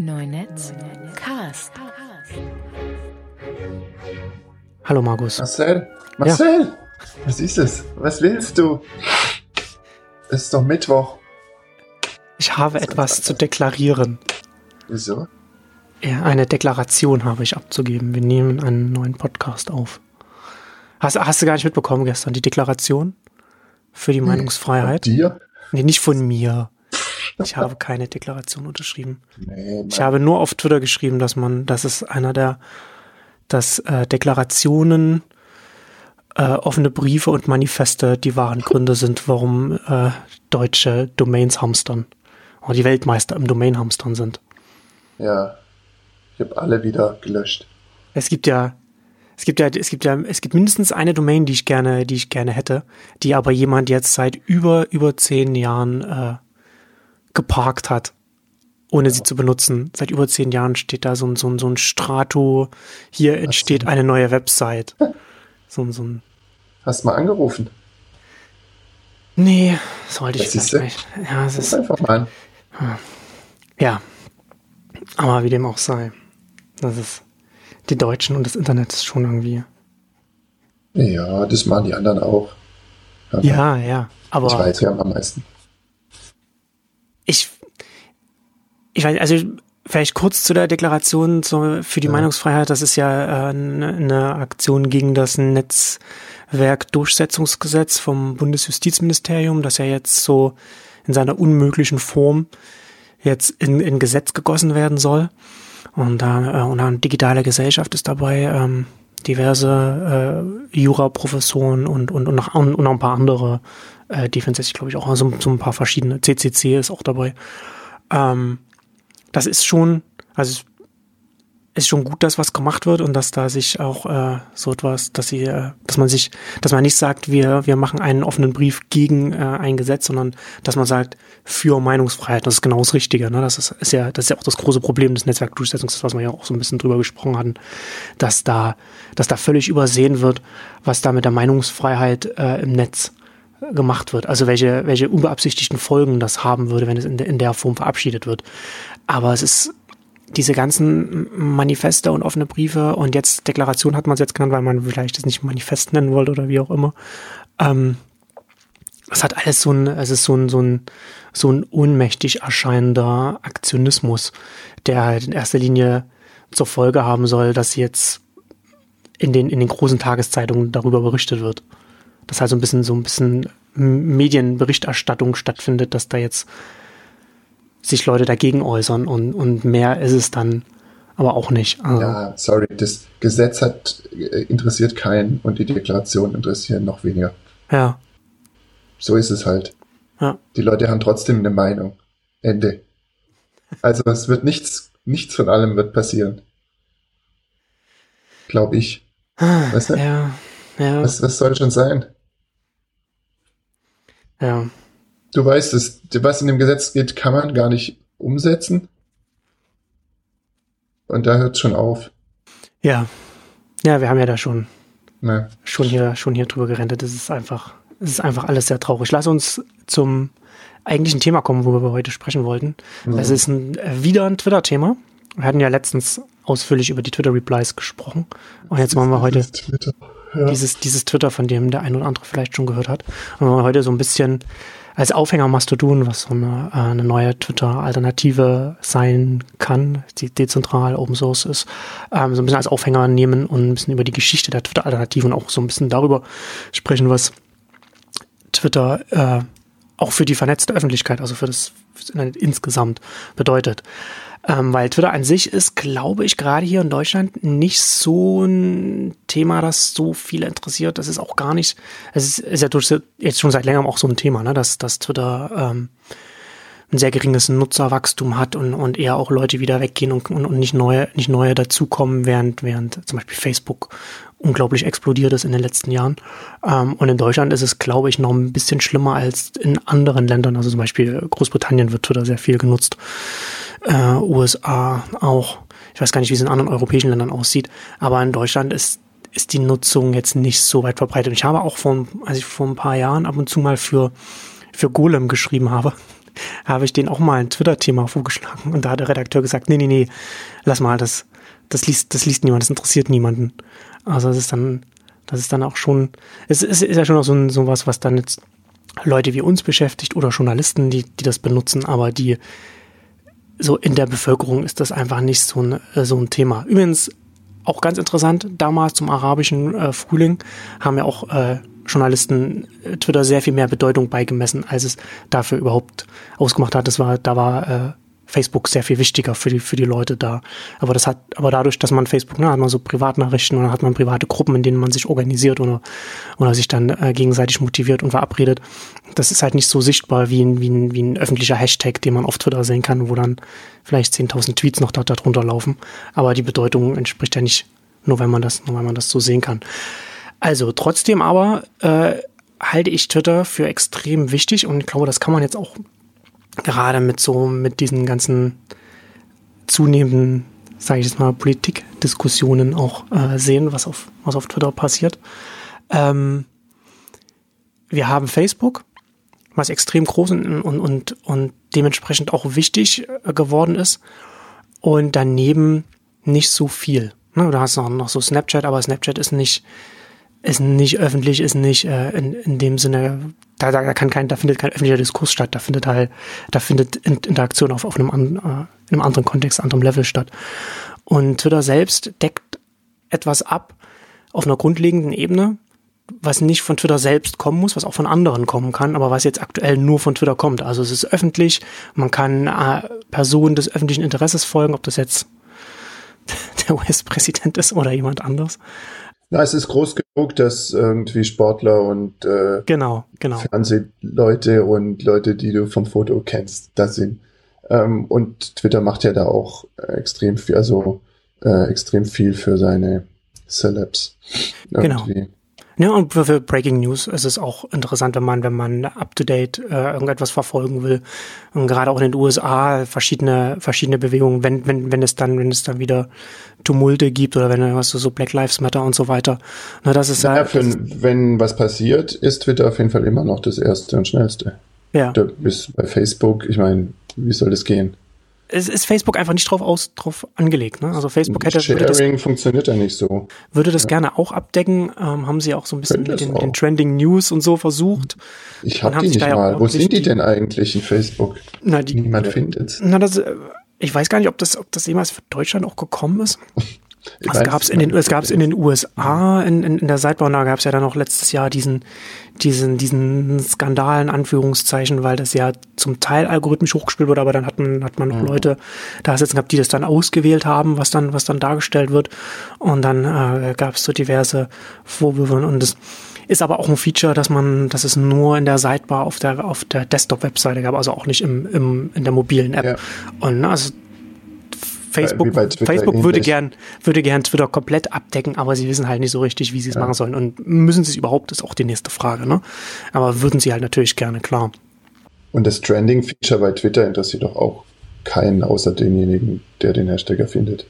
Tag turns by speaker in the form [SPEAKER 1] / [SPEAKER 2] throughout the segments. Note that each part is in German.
[SPEAKER 1] Neunetz Cast.
[SPEAKER 2] Hallo Markus.
[SPEAKER 3] Marcel, Marcel, was ist es? Was willst du? Es ist doch Mittwoch.
[SPEAKER 2] Ich habe etwas zu deklarieren.
[SPEAKER 3] Wieso?
[SPEAKER 2] Ja, eine Deklaration habe ich abzugeben. Wir nehmen einen neuen Podcast auf. Hast, hast du gar nicht mitbekommen gestern, die Deklaration für die Meinungsfreiheit?
[SPEAKER 3] Von dir?
[SPEAKER 2] Nee, nicht von mir. Ich habe keine Deklaration unterschrieben.
[SPEAKER 3] Nee,
[SPEAKER 2] Ich habe nur auf Twitter geschrieben, dass man, dass es einer der, dass äh, Deklarationen, äh, offene Briefe und Manifeste die wahren Gründe sind, warum äh, deutsche Domains hamstern. Oder die Weltmeister im Domain-Hamstern sind.
[SPEAKER 3] ja. Ich habe alle wieder gelöscht.
[SPEAKER 2] Es gibt ja, es gibt ja, es gibt ja, es gibt mindestens eine Domain, die ich gerne, die ich gerne hätte, die aber jemand jetzt seit über, über zehn Jahren äh, geparkt hat, ohne sie zu benutzen. Seit über zehn Jahren steht da so ein, so ein, so ein Strato, hier entsteht eine neue Website. So, ein- so ein,
[SPEAKER 3] Hast mal angerufen?
[SPEAKER 2] nee, sollte ich
[SPEAKER 3] Das
[SPEAKER 2] nicht. Ja, es ist,
[SPEAKER 3] einfach mal an.
[SPEAKER 2] ja. Aber wie dem auch sei. Das ist, die Deutschen und das Internet ist schon irgendwie,
[SPEAKER 3] Ja, das machen die anderen auch. Aber
[SPEAKER 2] ja, ja. Aber.
[SPEAKER 3] Ich weiß ja am meisten.
[SPEAKER 2] Ich, ich weiß, also vielleicht kurz zu der Deklaration zur, für die
[SPEAKER 3] Ja.
[SPEAKER 2] Meinungsfreiheit. Das ist ja äh, eine eine Aktion gegen das Netzwerkdurchsetzungsgesetz vom Bundesjustizministerium, das ja jetzt so in seiner unmöglichen Form jetzt in, in Gesetz gegossen werden soll. Und da äh, und dann digitale Gesellschaft ist dabei, ähm, diverse äh, Jura-Professoren und, und, und, noch, und noch ein paar andere, äh, sich, glaube ich, auch so, so ein paar verschiedene. CCC ist auch dabei. Ähm, das ist schon, also ist schon gut, dass was gemacht wird und dass da sich auch äh, so etwas, dass sie, äh, dass man sich, dass man nicht sagt, wir, wir machen einen offenen Brief gegen äh, ein Gesetz, sondern dass man sagt, für Meinungsfreiheit. Das ist genau das Richtige. Ne? Das ist, ist ja, das ist ja auch das große Problem des Netzwerkdurchsetzungsgesetzes, was wir ja auch so ein bisschen drüber gesprochen hatten, dass da, dass da völlig übersehen wird, was da mit der Meinungsfreiheit äh, im Netz gemacht wird. Also welche, welche unbeabsichtigten Folgen das haben würde, wenn es in, der- in der Form verabschiedet wird. Aber es ist diese ganzen Manifeste und offene Briefe und jetzt Deklaration hat man es jetzt genannt, weil man vielleicht es nicht Manifest nennen wollte oder wie auch immer. Ähm, es hat alles so ein, es ist so ein, so ein, so ein ohnmächtig erscheinender Aktionismus, der halt in erster Linie zur Folge haben soll, dass jetzt in den, in den großen Tageszeitungen darüber berichtet wird. Dass halt so ein bisschen, so ein bisschen Medienberichterstattung stattfindet, dass da jetzt sich Leute dagegen äußern und, und mehr ist es dann aber auch nicht. Also,
[SPEAKER 3] Ja, sorry, das Gesetz hat äh, interessiert keinen und die Deklaration interessieren noch weniger.
[SPEAKER 2] ja,
[SPEAKER 3] So ist es halt.
[SPEAKER 2] ja.
[SPEAKER 3] Die Leute haben trotzdem eine Meinung. Ende. Also es wird nichts, nichts von allem wird passieren. Glaube ich. Weißt du?
[SPEAKER 2] Ja, ja,
[SPEAKER 3] Was, was soll schon sein?
[SPEAKER 2] ja.
[SPEAKER 3] Du weißt es, was in dem Gesetz geht, kann man gar nicht umsetzen. Und da hört schon auf.
[SPEAKER 2] Ja. Ja, wir haben ja da schon,
[SPEAKER 3] Ne?
[SPEAKER 2] schon hier, schon hier drüber gerentet. Das ist einfach, es ist einfach alles sehr traurig. Lass uns zum eigentlichen Thema kommen, worüber wir heute sprechen wollten. Es ist ein, äh, wieder ein Twitter-Thema. Wir hatten ja letztens ausführlich über die Twitter-Replies gesprochen. Und jetzt machen wir heute
[SPEAKER 3] Twitter. Ja.
[SPEAKER 2] dieses, dieses Twitter, von dem der ein oder andere vielleicht schon gehört hat. Und wir heute so ein bisschen als Aufhänger Mastodon, was so eine, äh, eine neue Twitter-Alternative sein kann, die dezentral Open Source ist, ähm, so ein bisschen als Aufhänger nehmen und ein bisschen über die Geschichte der Twitter-Alternative und auch so ein bisschen darüber sprechen, was Twitter äh, auch für die vernetzte Öffentlichkeit, also für das, fürs Internet insgesamt bedeutet. Ähm, weil Twitter an sich ist, glaube ich, gerade hier in Deutschland nicht so ein Thema, das so viele interessiert. Das ist auch gar nicht, es ist, ist ja durch, jetzt schon seit längerem auch so ein Thema, ne, dass, dass Twitter ähm, ein sehr geringes Nutzerwachstum hat und, und eher auch Leute wieder weggehen und, und, und nicht neue, nicht neue dazukommen, während, während zum Beispiel Facebook unglaublich explodiert ist in den letzten Jahren. Ähm, und in Deutschland ist es, glaube ich, noch ein bisschen schlimmer als in anderen Ländern. Also zum Beispiel Großbritannien wird Twitter sehr viel genutzt. Äh, USA auch. Ich weiß gar nicht, wie es in anderen europäischen Ländern aussieht. Aber in Deutschland ist, ist die Nutzung jetzt nicht so weit verbreitet. Ich habe auch vor, als ich vor ein paar Jahren ab und zu mal für, für Golem geschrieben habe, habe ich denen auch mal ein Twitter-Thema vorgeschlagen und da hat der Redakteur gesagt, nee, nee, nee, lass mal, das, das liest, das liest niemand, das interessiert niemanden. Also das ist dann, das ist dann auch schon, es ist, ist ja schon auch so, ein, so was, was dann jetzt Leute wie uns beschäftigt oder Journalisten, die, die das benutzen, aber die so in der Bevölkerung ist das einfach nicht so ein, so ein Thema. Übrigens auch ganz interessant, damals zum arabischen äh, Frühling haben ja auch äh, Journalisten äh, Twitter sehr viel mehr Bedeutung beigemessen, als es dafür überhaupt ausgemacht hat. Das war, da war äh, Facebook sehr viel wichtiger für die, für die Leute da. Aber das hat, aber dadurch, dass man Facebook, ne, hat man so Privatnachrichten und dann hat man private Gruppen, in denen man sich organisiert oder, oder sich dann äh, gegenseitig motiviert und verabredet. Das ist halt nicht so sichtbar wie ein, wie ein, wie ein öffentlicher Hashtag, den man auf Twitter sehen kann, wo dann vielleicht 10.000 Tweets noch da, darunter laufen. Aber die Bedeutung entspricht ja nicht nur, wenn man das, nur wenn man das so sehen kann. Also trotzdem aber, äh, halte ich Twitter für extrem wichtig und ich glaube, das kann man jetzt auch gerade mit so, mit diesen ganzen zunehmenden, sage ich jetzt mal, Politikdiskussionen auch äh, sehen, was auf, was auf Twitter passiert. Ähm, wir haben Facebook, was extrem groß und, und, und, und dementsprechend auch wichtig äh, geworden ist. Und daneben nicht so viel. Ne, du hast noch, noch so Snapchat, aber Snapchat ist nicht, ist nicht öffentlich, ist nicht äh, in, in dem Sinne, da, da kann kein, da findet kein öffentlicher Diskurs statt, da findet halt, da findet Interaktion auf, auf einem, an, äh, in einem anderen Kontext, anderem Level statt. Und Twitter selbst deckt etwas ab auf einer grundlegenden Ebene, was nicht von Twitter selbst kommen muss, was auch von anderen kommen kann, aber was jetzt aktuell nur von Twitter kommt. Also es ist öffentlich, man kann äh, Personen des öffentlichen Interesses folgen, ob das jetzt der US-Präsident ist oder jemand anderes.
[SPEAKER 3] Na, es ist groß dass irgendwie Sportler und äh,
[SPEAKER 2] genau, genau.
[SPEAKER 3] Fernsehleute und Leute, die du vom Foto kennst, da sind. Ähm, und Twitter macht ja da auch extrem viel, also äh, extrem viel für seine Celebs.
[SPEAKER 2] Genau. Irgendwie. Genau. Ja, und für Breaking News ist es auch interessant, wenn man, wenn man up to date äh, irgendetwas verfolgen will. Und gerade auch in den USA verschiedene, verschiedene Bewegungen, wenn, wenn, wenn es dann, wenn es dann wieder Tumulte gibt oder wenn was so Black Lives Matter und so weiter. Na, das ist
[SPEAKER 3] naja, halt, für, wenn was passiert, ist Twitter auf jeden Fall immer noch das erste und schnellste. Ja. Da bist bei Facebook, ich meine, wie soll das gehen?
[SPEAKER 2] Es ist Facebook einfach nicht drauf aus drauf angelegt. Ne? Also Facebook hätte
[SPEAKER 3] Sharing das, funktioniert ja nicht so.
[SPEAKER 2] Würde das ja. gerne auch abdecken. Ähm, haben sie auch so ein bisschen mit den, den, Trending News und so versucht.
[SPEAKER 3] Ich habe die nicht mal. Wo sind die denn eigentlich in Facebook?
[SPEAKER 2] Na, die,
[SPEAKER 3] Niemand findet.
[SPEAKER 2] Na, das, äh, ich weiß gar nicht, ob das, ob das jemals für Deutschland auch gekommen ist. Es gab es in den, es gab's in den USA, in, in, in der Seitbau, da gab es ja dann noch letztes Jahr diesen, diesen, diesen Skandal in Anführungszeichen, weil das ja zum Teil algorithmisch hochgespielt wurde, aber dann hat man, hat man noch mhm. Leute da sitzen gehabt, die das dann ausgewählt haben, was dann, was dann dargestellt wird. Und dann äh, gab es so diverse Vorwürfe und das ist aber auch ein Feature, dass man, dass es nur in der Sidebar auf der, auf der Desktop-Webseite gab, also auch nicht im, im, in der mobilen App. Ja. Und also Facebook, Facebook würde gern, würde gern Twitter komplett abdecken, aber sie wissen halt nicht so richtig, wie sie es ja. machen sollen. Und müssen sie es überhaupt, ist auch die nächste Frage, ne? Aber würden sie halt natürlich gerne, klar.
[SPEAKER 3] Und das Trending-Feature bei Twitter interessiert doch auch keinen, außer denjenigen, der den Hashtag erfindet.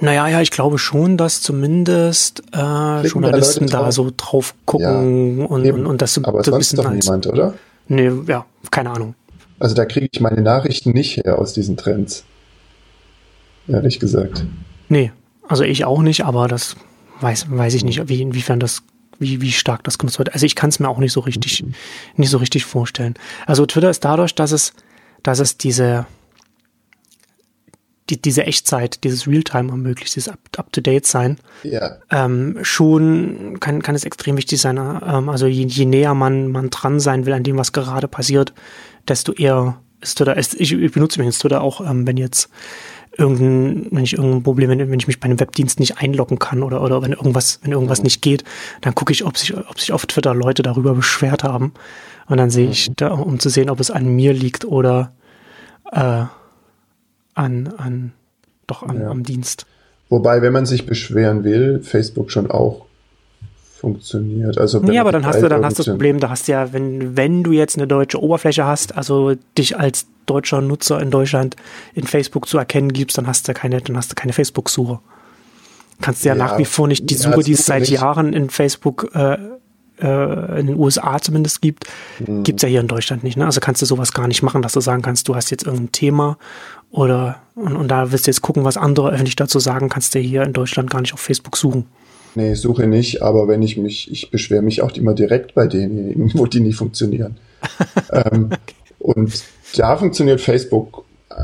[SPEAKER 2] Naja, ja, ich glaube schon, dass zumindest äh, Journalisten da, da so drauf gucken ja, und, und, und das so,
[SPEAKER 3] Aber so sonst doch niemand, oder?
[SPEAKER 2] Nee, ja, keine Ahnung.
[SPEAKER 3] Also da kriege ich meine Nachrichten nicht her aus diesen Trends ehrlich gesagt.
[SPEAKER 2] Nee, also ich auch nicht, aber das weiß, weiß ich nicht, wie, inwiefern das, wie, wie stark das genutzt wird. Also ich kann es mir auch nicht so richtig, mhm. nicht so richtig vorstellen. Also Twitter ist dadurch, dass es, dass es diese, die, diese Echtzeit, dieses Realtime ermöglicht, dieses Up-to-Date sein,
[SPEAKER 3] ja.
[SPEAKER 2] ähm, schon kann, kann es extrem wichtig sein. Ähm, also je, je näher man, man dran sein will an dem, was gerade passiert, desto eher ist Twitter, ich, ich benutze übrigens Twitter auch, ähm, wenn jetzt irgendein, wenn ich irgendein Problem, wenn, wenn ich mich bei einem Webdienst nicht einloggen kann oder, oder wenn irgendwas, wenn irgendwas nicht geht, dann gucke ich, ob sich, ob sich auf Twitter Leute darüber beschwert haben. Und dann sehe ich, da, um zu sehen, ob es an mir liegt oder äh, an, an doch an, ja. am Dienst.
[SPEAKER 3] Wobei, wenn man sich beschweren will, Facebook schon auch funktioniert. Also
[SPEAKER 2] ja, aber dann hast du dann hast du das Problem, da hast du ja, wenn wenn du jetzt eine deutsche Oberfläche hast, also dich als deutscher Nutzer in Deutschland in Facebook zu erkennen gibst, dann hast du keine, dann hast du keine Facebook-Suche. Kannst du ja, ja, nach wie vor nicht die Suche, die es seit nicht. Jahren in Facebook äh, äh, in den USA zumindest gibt, mhm. gibt's ja hier in Deutschland nicht. Ne? Also kannst du sowas gar nicht machen, dass du sagen kannst, du hast jetzt irgendein Thema oder und, und da willst du jetzt gucken, was andere öffentlich dazu sagen, kannst du hier in Deutschland gar nicht auf Facebook suchen.
[SPEAKER 3] Nee, suche nicht, aber wenn ich mich, ich beschwere mich auch immer direkt bei denjenigen, wo die nicht funktionieren. ähm, okay. Und da funktioniert Facebook äh,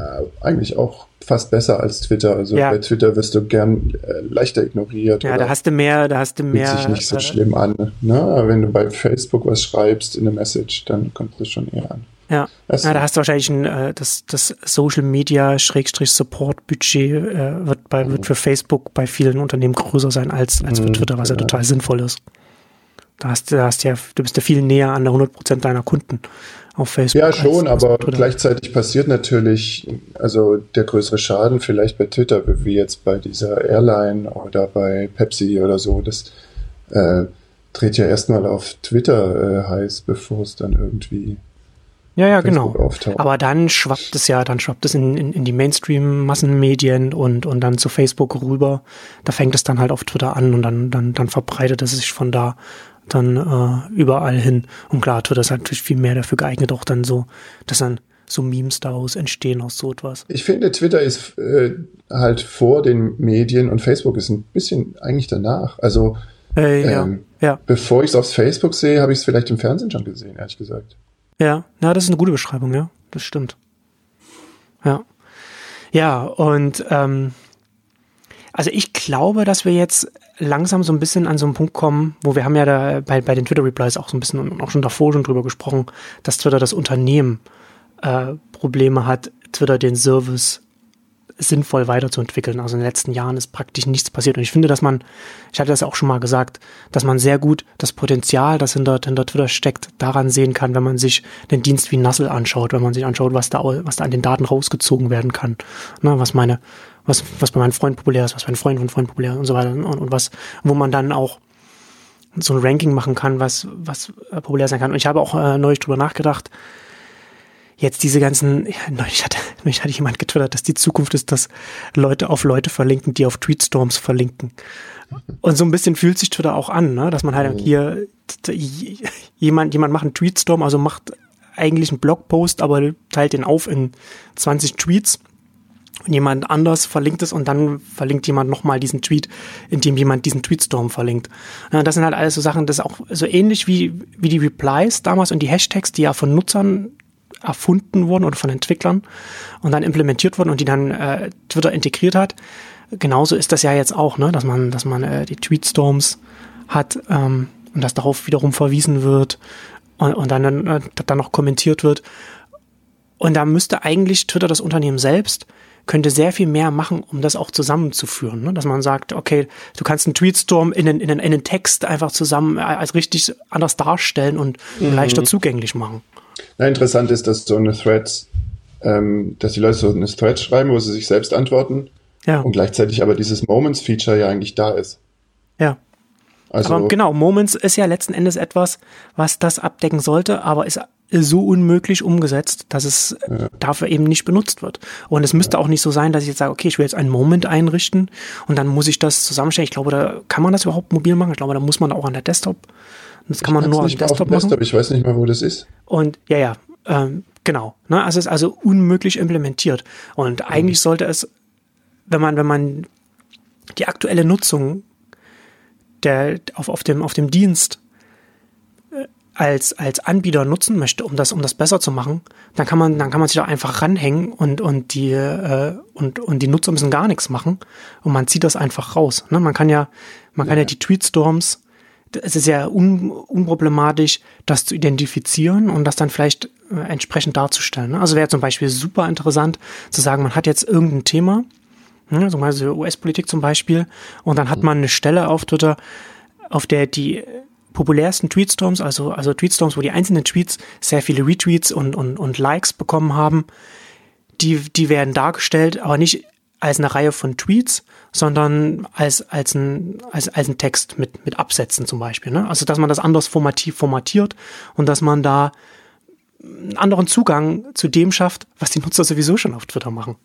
[SPEAKER 3] eigentlich auch fast besser als Twitter. Also ja. bei Twitter wirst du gern äh, leichter ignoriert.
[SPEAKER 2] Ja, da hast du mehr, da hast du mehr.
[SPEAKER 3] Fühlt sich nicht so äh, schlimm an. Ne? Wenn du bei Facebook was schreibst in der Message, dann kommt das schon eher an.
[SPEAKER 2] Ja, ja da hast du wahrscheinlich ein, äh, das, das Social Media Schrägstrich Support Budget äh, wird bei, wird für Facebook bei vielen Unternehmen größer sein als, als für mhm, Twitter, was ja, ja total sinnvoll ist. Da hast, da hast ja, du bist ja viel näher an der 100% deiner Kunden auf Facebook.
[SPEAKER 3] Ja, schon, als, aber als gleichzeitig passiert natürlich, also der größere Schaden vielleicht bei Twitter, wie jetzt bei dieser Airline oder bei Pepsi oder so, das äh, dreht ja erstmal auf Twitter äh, heiß, bevor es dann irgendwie
[SPEAKER 2] ja, ja, genau. Aber dann schwappt es ja, dann schwappt es in, in, in die Mainstream-Massenmedien und, und dann zu Facebook rüber. Da fängt es dann halt auf Twitter an und dann, dann, dann verbreitet es sich von da dann äh, überall hin. Und klar, Twitter ist natürlich viel mehr dafür geeignet, auch dann so, dass dann so Memes daraus entstehen aus so etwas.
[SPEAKER 3] Ich finde, Twitter ist äh, halt vor den Medien und Facebook ist ein bisschen eigentlich danach. Also
[SPEAKER 2] äh, ja, ähm, ja.
[SPEAKER 3] bevor ich es auf Facebook sehe, habe ich es vielleicht im Fernsehen schon gesehen, ehrlich gesagt.
[SPEAKER 2] Ja, na, das ist eine gute Beschreibung, ja. Das stimmt. Ja. Ja, und ähm, also ich glaube, dass wir jetzt langsam so ein bisschen an so einen Punkt kommen, wo wir haben ja da bei, bei den Twitter-Replies auch so ein bisschen und auch schon davor schon drüber gesprochen, dass Twitter das Unternehmen äh, Probleme hat, Twitter den Service sinnvoll weiterzuentwickeln. Also in den letzten Jahren ist praktisch nichts passiert. Und ich finde, dass man, ich hatte das ja auch schon mal gesagt, dass man sehr gut das Potenzial, das hinter, hinter Twitter steckt, daran sehen kann, wenn man sich den Dienst wie Nassel anschaut, wenn man sich anschaut, was da, was da an den Daten rausgezogen werden kann. Ne, was meine, was, was bei meinem Freund populär ist, was bei einem Freund von Freund populär ist und so weiter. Und, und was, wo man dann auch so ein Ranking machen kann, was, was populär sein kann. Und ich habe auch äh, neulich drüber nachgedacht, jetzt diese ganzen, ja, neulich hatte, neulich hatte jemand getwittert, dass die Zukunft ist, dass Leute auf Leute verlinken, die auf Tweetstorms verlinken. Und so ein bisschen fühlt sich Twitter auch an, ne? dass man halt mhm. hier jemand, jemand macht einen Tweetstorm, also macht eigentlich einen Blogpost, aber teilt den auf in 20 Tweets und jemand anders verlinkt es und dann verlinkt jemand nochmal diesen Tweet, in dem jemand diesen Tweetstorm verlinkt. Das sind halt alles so Sachen, das ist auch so ähnlich wie, wie die Replies damals und die Hashtags, die ja von Nutzern erfunden wurden oder von Entwicklern und dann implementiert wurden und die dann äh, Twitter integriert hat. Genauso ist das ja jetzt auch, ne, dass man, dass man äh, die Tweetstorms hat ähm, und dass darauf wiederum verwiesen wird und, und dann, äh, dann noch kommentiert wird. Und da müsste eigentlich Twitter das Unternehmen selbst könnte sehr viel mehr machen, um das auch zusammenzuführen. Ne? Dass man sagt, okay, du kannst einen Tweetstorm in einen, in einen, in einen Text einfach zusammen äh, als richtig anders darstellen und mhm. leichter zugänglich machen.
[SPEAKER 3] Na, interessant ist, dass so eine Thread, ähm, dass die Leute so eine Thread schreiben, wo sie sich selbst antworten. Ja. Und gleichzeitig aber dieses Moments-Feature ja eigentlich da ist.
[SPEAKER 2] Ja. Also, aber genau, Moments ist ja letzten Endes etwas, was das abdecken sollte, aber ist so unmöglich umgesetzt, dass es ja. dafür eben nicht benutzt wird. Und es müsste ja. auch nicht so sein, dass ich jetzt sage, okay, ich will jetzt einen Moment einrichten und dann muss ich das zusammenstellen. Ich glaube, da kann man das überhaupt mobil machen. Ich glaube, da muss man auch an der Desktop das kann man nur auf dem Desktop, machen. Desktop.
[SPEAKER 3] Ich weiß nicht mal, wo das ist.
[SPEAKER 2] Und ja, ja, ähm, genau. Ne? Also es ist also unmöglich implementiert. Und eigentlich mhm. sollte es, wenn man, wenn man die aktuelle Nutzung der, auf, auf, dem, auf dem Dienst äh, als, als Anbieter nutzen möchte, um das, um das besser zu machen, dann kann man, dann kann man sich da einfach ranhängen und, und die, äh, und, und die Nutzer müssen gar nichts machen und man zieht das einfach raus. Ne? Man kann ja, man kann ja die Tweetstorms es ist ja un, unproblematisch, das zu identifizieren und das dann vielleicht äh, entsprechend darzustellen. Ne? Also wäre zum Beispiel super interessant zu sagen, man hat jetzt irgendein Thema, ne, zum Beispiel US-Politik zum Beispiel, und dann hat man eine Stelle auf Twitter, auf der die populärsten Tweetstorms, also, also Tweetstorms, wo die einzelnen Tweets sehr viele Retweets und, und, und Likes bekommen haben, die, die werden dargestellt, aber nicht als eine Reihe von Tweets, sondern als, als, ein, als, als ein Text mit, mit Absätzen zum Beispiel. Ne? Also, dass man das anders formativ formatiert und dass man da einen anderen Zugang zu dem schafft, was die Nutzer sowieso schon auf Twitter machen.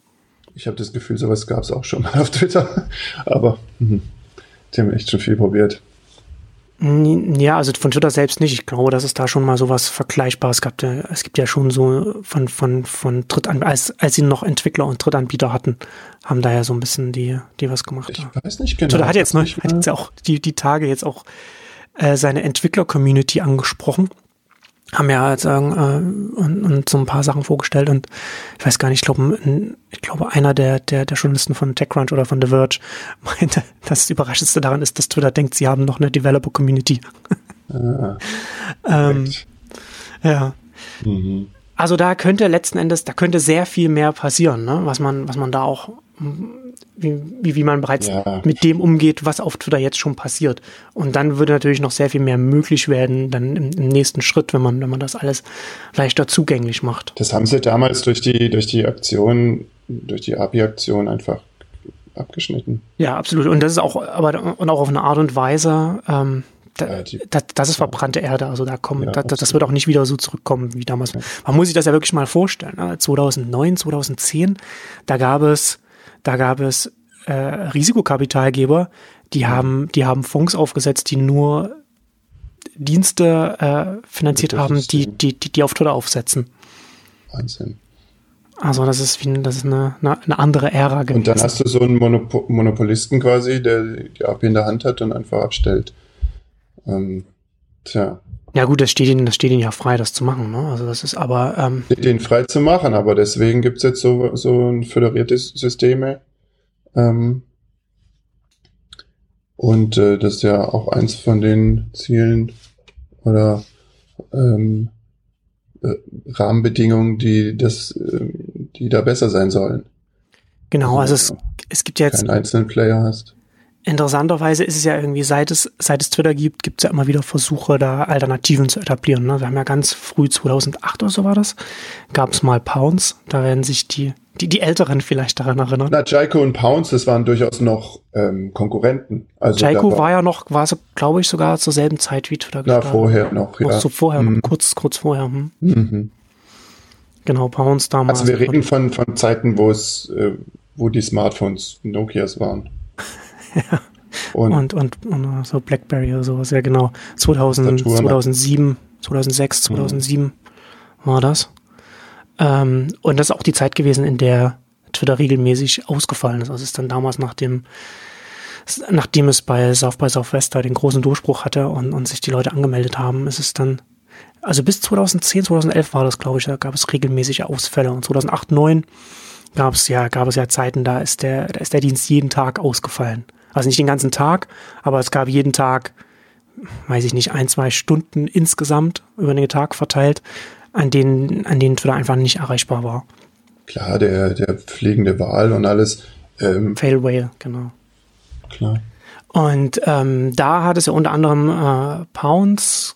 [SPEAKER 3] Ich habe das Gefühl, sowas gab es auch schon mal auf Twitter, aber hm, die haben echt schon viel probiert.
[SPEAKER 2] Ja, also von Twitter selbst nicht. Ich glaube, dass es da schon mal sowas Vergleichbares gab. Es gibt ja schon so von, von, von Drittanbietern, als, als sie noch Entwickler und Drittanbieter hatten, haben da ja so ein bisschen die, die was gemacht.
[SPEAKER 3] Ich weiß nicht genau.
[SPEAKER 2] Twitter hat jetzt, noch, hat jetzt auch die, die Tage jetzt auch äh, seine Entwickler-Community angesprochen haben ja sagen äh, und, und so ein paar Sachen vorgestellt und ich weiß gar nicht, ich glaube, ich glaube einer der, der, der Journalisten von TechCrunch oder von The Verge meinte, das Überraschendste daran ist, dass Twitter denkt, sie haben noch eine Developer-Community. Ah, ähm, ja. Mhm. Also da könnte letzten Endes, da könnte sehr viel mehr passieren, ne? was man, was man da auch wie, wie, wie man bereits ja. mit dem umgeht, was auf Twitter jetzt schon passiert. Und dann würde natürlich noch sehr viel mehr möglich werden, dann im, im, nächsten Schritt, wenn man, wenn man das alles leichter zugänglich macht.
[SPEAKER 3] Das haben sie damals durch die, durch die Aktion, durch die API-Aktion einfach abgeschnitten.
[SPEAKER 2] Ja, absolut. Und das ist auch, aber und auch auf eine Art und Weise, ähm, da, das, das ist verbrannte Erde, also da kommen, ja, das, das wird auch nicht wieder so zurückkommen wie damals. Man muss sich das ja wirklich mal vorstellen. Ne? 2009, 2010, da gab es da gab es äh, Risikokapitalgeber, die mhm. haben, die haben Fonds aufgesetzt, die nur Dienste äh, finanziert haben, die, die, die, die auf Twitter aufsetzen.
[SPEAKER 3] Wahnsinn.
[SPEAKER 2] Also das ist wie das ist eine, eine, andere Ära
[SPEAKER 3] gewesen. Und dann hast du so einen Monop Monopolisten quasi, der die AP in der Hand hat und einfach abstellt. Ähm, tja.
[SPEAKER 2] Ja gut, das steht ihnen, das steht ihnen ja frei, das zu machen. Ne? Also das ist aber ähm,
[SPEAKER 3] steht ihnen frei zu machen, aber deswegen gibt's jetzt so so ein föderiertes Systeme. Ähm, und äh, das ist ja auch eins von den Zielen oder ähm, äh, Rahmenbedingungen, die das, äh, die da besser sein sollen.
[SPEAKER 2] Genau, also, also es, es gibt ja jetzt
[SPEAKER 3] keinen einzelnen Player hast
[SPEAKER 2] interessanterweise ist es ja irgendwie, seit es, seit es Twitter gibt, gibt es ja immer wieder Versuche, da Alternativen zu etablieren. Ne? Wir haben ja ganz früh, 2008 oder so war das, gab es mal Pounds. Da werden sich die, die, die Älteren vielleicht daran erinnern.
[SPEAKER 3] Na, Jaiko und Pounds, das waren durchaus noch ähm, Konkurrenten.
[SPEAKER 2] Also Jaiko war, war, ja noch, war so, glaube ich, sogar zur selben Zeit wie Twitter
[SPEAKER 3] Na, vorher noch, ja.
[SPEAKER 2] Noch so vorher, mhm. kurz, kurz vorher. Hm. Mhm. Genau, Pounds damals.
[SPEAKER 3] Also wir reden von, von Zeiten, wo es, äh, wo die Smartphones Nokias waren.
[SPEAKER 2] Ja. Und, und, und, und, so Blackberry oder sowas, ja genau. 2000, 2007, 2006, 2007 mhm. war das. Ähm, und das ist auch die Zeit gewesen, in der Twitter regelmäßig ausgefallen ist. Also es ist dann damals nach dem, nachdem es bei South by Southwest da den großen Durchbruch hatte und, und sich die Leute angemeldet haben, ist es dann, also bis 2010, 2011 war das, glaube ich, da gab es regelmäßige Ausfälle und 2008, 2009 gab es ja, gab es ja Zeiten, da ist der, da ist der Dienst jeden Tag ausgefallen. Also nicht den ganzen Tag, aber es gab jeden Tag, weiß ich nicht, ein, zwei Stunden insgesamt über den Tag verteilt, an denen, an denen Twitter einfach nicht erreichbar war.
[SPEAKER 3] Klar, der, der fliegende Wal und alles.
[SPEAKER 2] Ähm, Fail Whale, genau.
[SPEAKER 3] Klar.
[SPEAKER 2] Und ähm, da hat es ja unter anderem äh, Pounds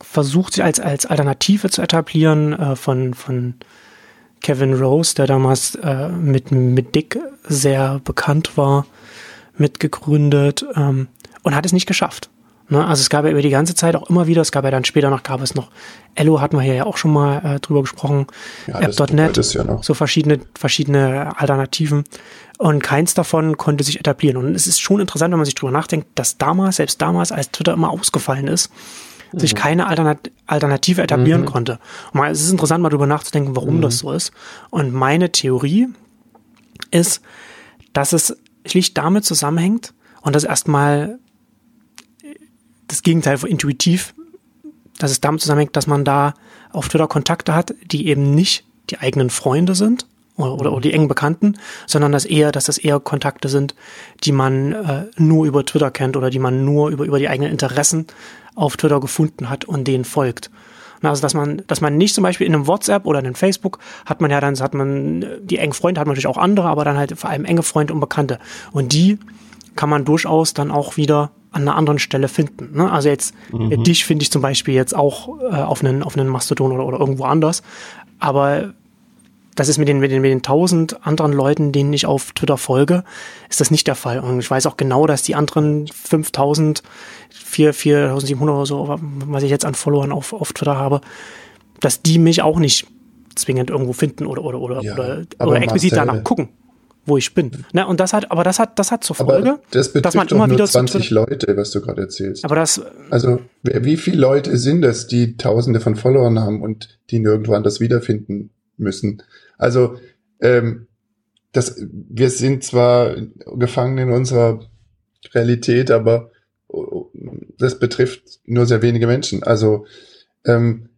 [SPEAKER 2] versucht, sich als, als Alternative zu etablieren äh, von, von Kevin Rose, der damals äh, mit, mit Dick sehr bekannt war, mitgegründet ähm, und hat es nicht geschafft. Ne? Also es gab ja über die ganze Zeit auch immer wieder, es gab ja dann später noch, gab es noch, Ello hatten wir hier ja auch schon mal äh, drüber gesprochen, ja, App.net, ja so verschiedene, verschiedene Alternativen und keins davon konnte sich etablieren. Und es ist schon interessant, wenn man sich drüber nachdenkt, dass damals, selbst damals, als Twitter immer ausgefallen ist, mhm. sich keine Alternat Alternative etablieren mhm. konnte. Und mal, es ist interessant, mal drüber nachzudenken, warum mhm. das so ist. Und meine Theorie ist, dass es schlicht damit zusammenhängt und das erstmal das Gegenteil von intuitiv, dass es damit zusammenhängt, dass man da auf Twitter Kontakte hat, die eben nicht die eigenen Freunde sind oder, oder, oder die engen Bekannten, sondern dass eher, dass das eher Kontakte sind, die man äh, nur über Twitter kennt oder die man nur über, über die eigenen Interessen auf Twitter gefunden hat und denen folgt. Also dass man, dass man nicht zum Beispiel in einem WhatsApp oder in einem Facebook hat man ja dann, hat man die engen Freunde, hat man natürlich auch andere, aber dann halt vor allem enge Freunde und Bekannte. Und die kann man durchaus dann auch wieder an einer anderen Stelle finden. Ne? Also jetzt mhm. dich finde ich zum Beispiel jetzt auch äh, auf einen auf einen Mastodon oder, oder irgendwo anders. Aber das ist mit den, mit den, mit den tausend anderen Leuten, denen ich auf Twitter folge, ist das nicht der Fall. Und ich weiß auch genau, dass die anderen 5000, 4700 oder so, was ich jetzt an Followern auf, auf Twitter habe, dass die mich auch nicht zwingend irgendwo finden oder, oder, oder, ja, oder, oder explizit danach gucken. wo ich bin. Ne, und das hat, aber das hat, das hat zur Folge,
[SPEAKER 3] aber das
[SPEAKER 2] dass man immer
[SPEAKER 3] nur
[SPEAKER 2] wieder
[SPEAKER 3] 20 Leute, was du gerade erzählst.
[SPEAKER 2] aber das,
[SPEAKER 3] Also, wie viele Leute sind das, die tausende von Followern haben und die nirgendwo anders wiederfinden müssen? Also, ähm, das, wir sind zwar gefangen in unserer Realität, aber oh, das betrifft nur sehr wenige Menschen. Also, ähm,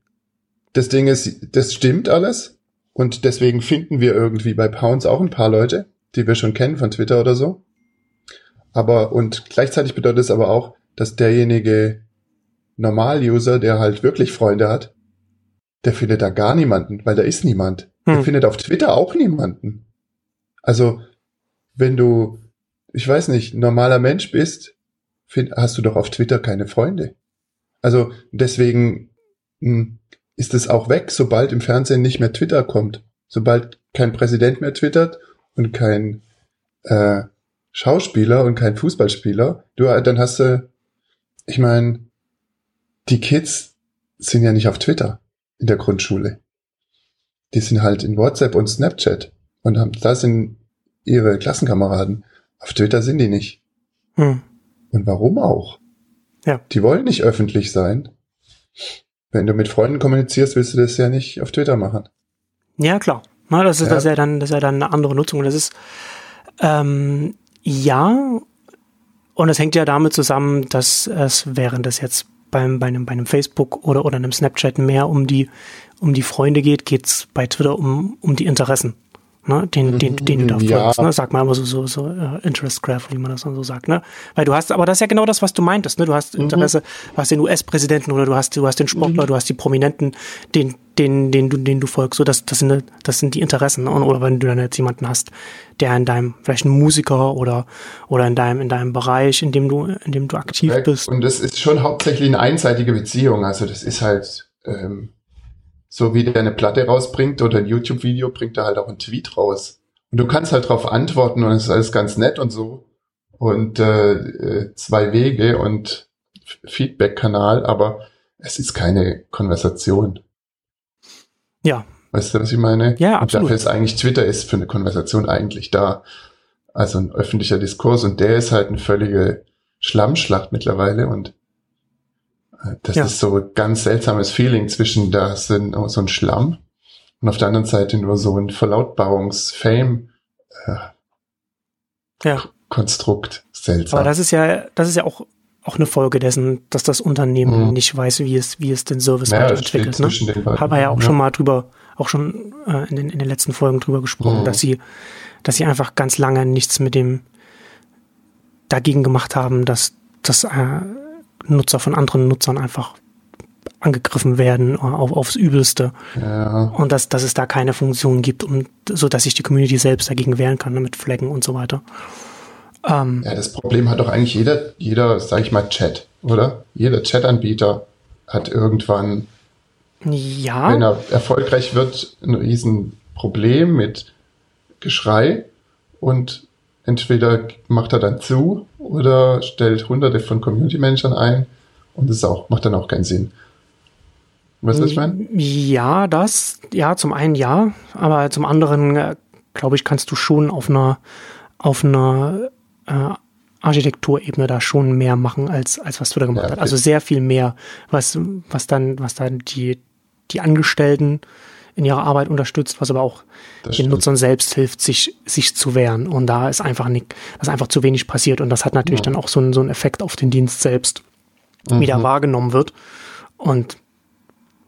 [SPEAKER 3] das Ding ist, das stimmt alles und deswegen finden wir irgendwie bei Pounds auch ein paar Leute, die wir schon kennen von Twitter oder so. Aber, und gleichzeitig bedeutet es aber auch, dass derjenige Normal-User, der halt wirklich Freunde hat, der findet da gar niemanden, weil da ist niemand.
[SPEAKER 2] Hm.
[SPEAKER 3] findet auf Twitter auch niemanden. Also, wenn du, ich weiß nicht, normaler Mensch bist, find, hast du doch auf Twitter keine Freunde. Also, deswegen mh, ist es auch weg, sobald im Fernsehen nicht mehr Twitter kommt. Sobald kein Präsident mehr twittert und kein äh, Schauspieler und kein Fußballspieler, du, dann hast du, ich meine, die Kids sind ja nicht auf Twitter in der Grundschule. Die sind halt in WhatsApp und Snapchat und haben, da sind ihre Klassenkameraden. Auf Twitter sind die nicht.
[SPEAKER 2] hm,
[SPEAKER 3] Und warum auch?
[SPEAKER 2] Ja.
[SPEAKER 3] Die wollen nicht öffentlich sein. Wenn du mit Freunden kommunizierst, willst du das ja nicht auf Twitter machen.
[SPEAKER 2] ja klar. Na, das ist,
[SPEAKER 3] Ja.
[SPEAKER 2] das ist ja dann, das ist ja dann eine andere Nutzung. Und das ist, ähm, ja, und es hängt ja damit zusammen, dass es während es jetzt beim, bei einem, bei einem Facebook oder, oder einem Snapchat mehr um die, um die Freunde geht, geht's bei Twitter um, um die Interessen. Ne, den, den, den du da
[SPEAKER 3] Mhm, Ja.
[SPEAKER 2] folgst, ne? Sag mal immer so, so, so uh, Interest Graph, wie man das dann so sagt, ne? Weil du hast, aber das ist ja genau das, was du meintest, ne? Du hast
[SPEAKER 3] Mhm.
[SPEAKER 2] Interesse, du hast den US-Präsidenten oder du hast, du hast den Sportler, du hast die Prominenten, den, den, den du, den du folgst, so das, das sind, das sind die Interessen, ne? Oder wenn du dann jetzt jemanden hast, der in deinem, vielleicht ein Musiker oder, oder in deinem, in deinem Bereich, in dem du, in dem du aktiv bist.
[SPEAKER 3] Und das ist schon hauptsächlich eine einseitige Beziehung. Also das ist halt ähm, so, wie der eine Platte rausbringt oder ein YouTube-Video, bringt er halt auch einen Tweet raus. Und du kannst halt darauf antworten und es ist alles ganz nett und so. Und äh, äh, zwei Wege und Feedback-Kanal, aber es ist keine Konversation.
[SPEAKER 2] Ja,
[SPEAKER 3] Weißt du, was ich meine?
[SPEAKER 2] Ja,
[SPEAKER 3] Und
[SPEAKER 2] absolut.
[SPEAKER 3] dafür ist eigentlich Twitter ist für eine Konversation eigentlich da. Also ein öffentlicher Diskurs und der ist halt eine völlige Schlammschlacht mittlerweile und das
[SPEAKER 2] Ja.
[SPEAKER 3] ist so ein ganz seltsames Feeling zwischen da sind so ein Schlamm und auf der anderen Seite nur so ein Verlautbarungs-Fame-Konstrukt.
[SPEAKER 2] ja.
[SPEAKER 3] Seltsam.
[SPEAKER 2] Aber das ist ja, das ist ja auch, auch eine Folge dessen, dass das Unternehmen
[SPEAKER 3] Mhm.
[SPEAKER 2] nicht weiß, wie es, wie es den Service
[SPEAKER 3] Naja,
[SPEAKER 2] weiterentwickelt. Ne? Haben wir ja auch schon mal drüber, auch schon äh, in, den, in den letzten Folgen drüber gesprochen,
[SPEAKER 3] Mhm.
[SPEAKER 2] dass sie, dass sie einfach ganz lange nichts mit dem dagegen gemacht haben, dass, dass äh, Nutzer von anderen Nutzern einfach angegriffen werden auf, aufs Übelste
[SPEAKER 3] Ja.
[SPEAKER 2] und dass, dass es da keine Funktion gibt, um, so dass sich die Community selbst dagegen wehren kann, ne, mit Flaggen und so weiter. Ähm,
[SPEAKER 3] Ja, das Problem hat doch eigentlich jeder, jeder, sag ich mal, Chat, oder? Jeder Chat-Anbieter hat irgendwann,
[SPEAKER 2] ja.
[SPEAKER 3] wenn er erfolgreich wird, ein Riesenproblem mit Geschrei und entweder macht er dann zu oder stellt hunderte von Community-Managern ein und das auch, macht dann auch keinen Sinn. Weißt du, was ich meine?
[SPEAKER 2] Ja, das, ja, zum einen ja, aber zum anderen, äh, glaube ich, kannst du schon auf einer, auf einer äh, Architekturebene da schon mehr machen, als, als was Twitter gemacht
[SPEAKER 3] Ja, okay.
[SPEAKER 2] Also sehr viel mehr, was, was dann, was dann die, die Angestellten in ihrer Arbeit unterstützt, was aber auch
[SPEAKER 3] Das
[SPEAKER 2] den
[SPEAKER 3] stimmt.
[SPEAKER 2] Nutzern selbst hilft, sich, sich zu wehren. Und da ist einfach nicht, das einfach zu wenig passiert. Und das hat natürlich
[SPEAKER 3] Ja.
[SPEAKER 2] dann auch so einen, so einen Effekt auf den Dienst selbst, wie der
[SPEAKER 3] Mhm.
[SPEAKER 2] wahrgenommen wird. Und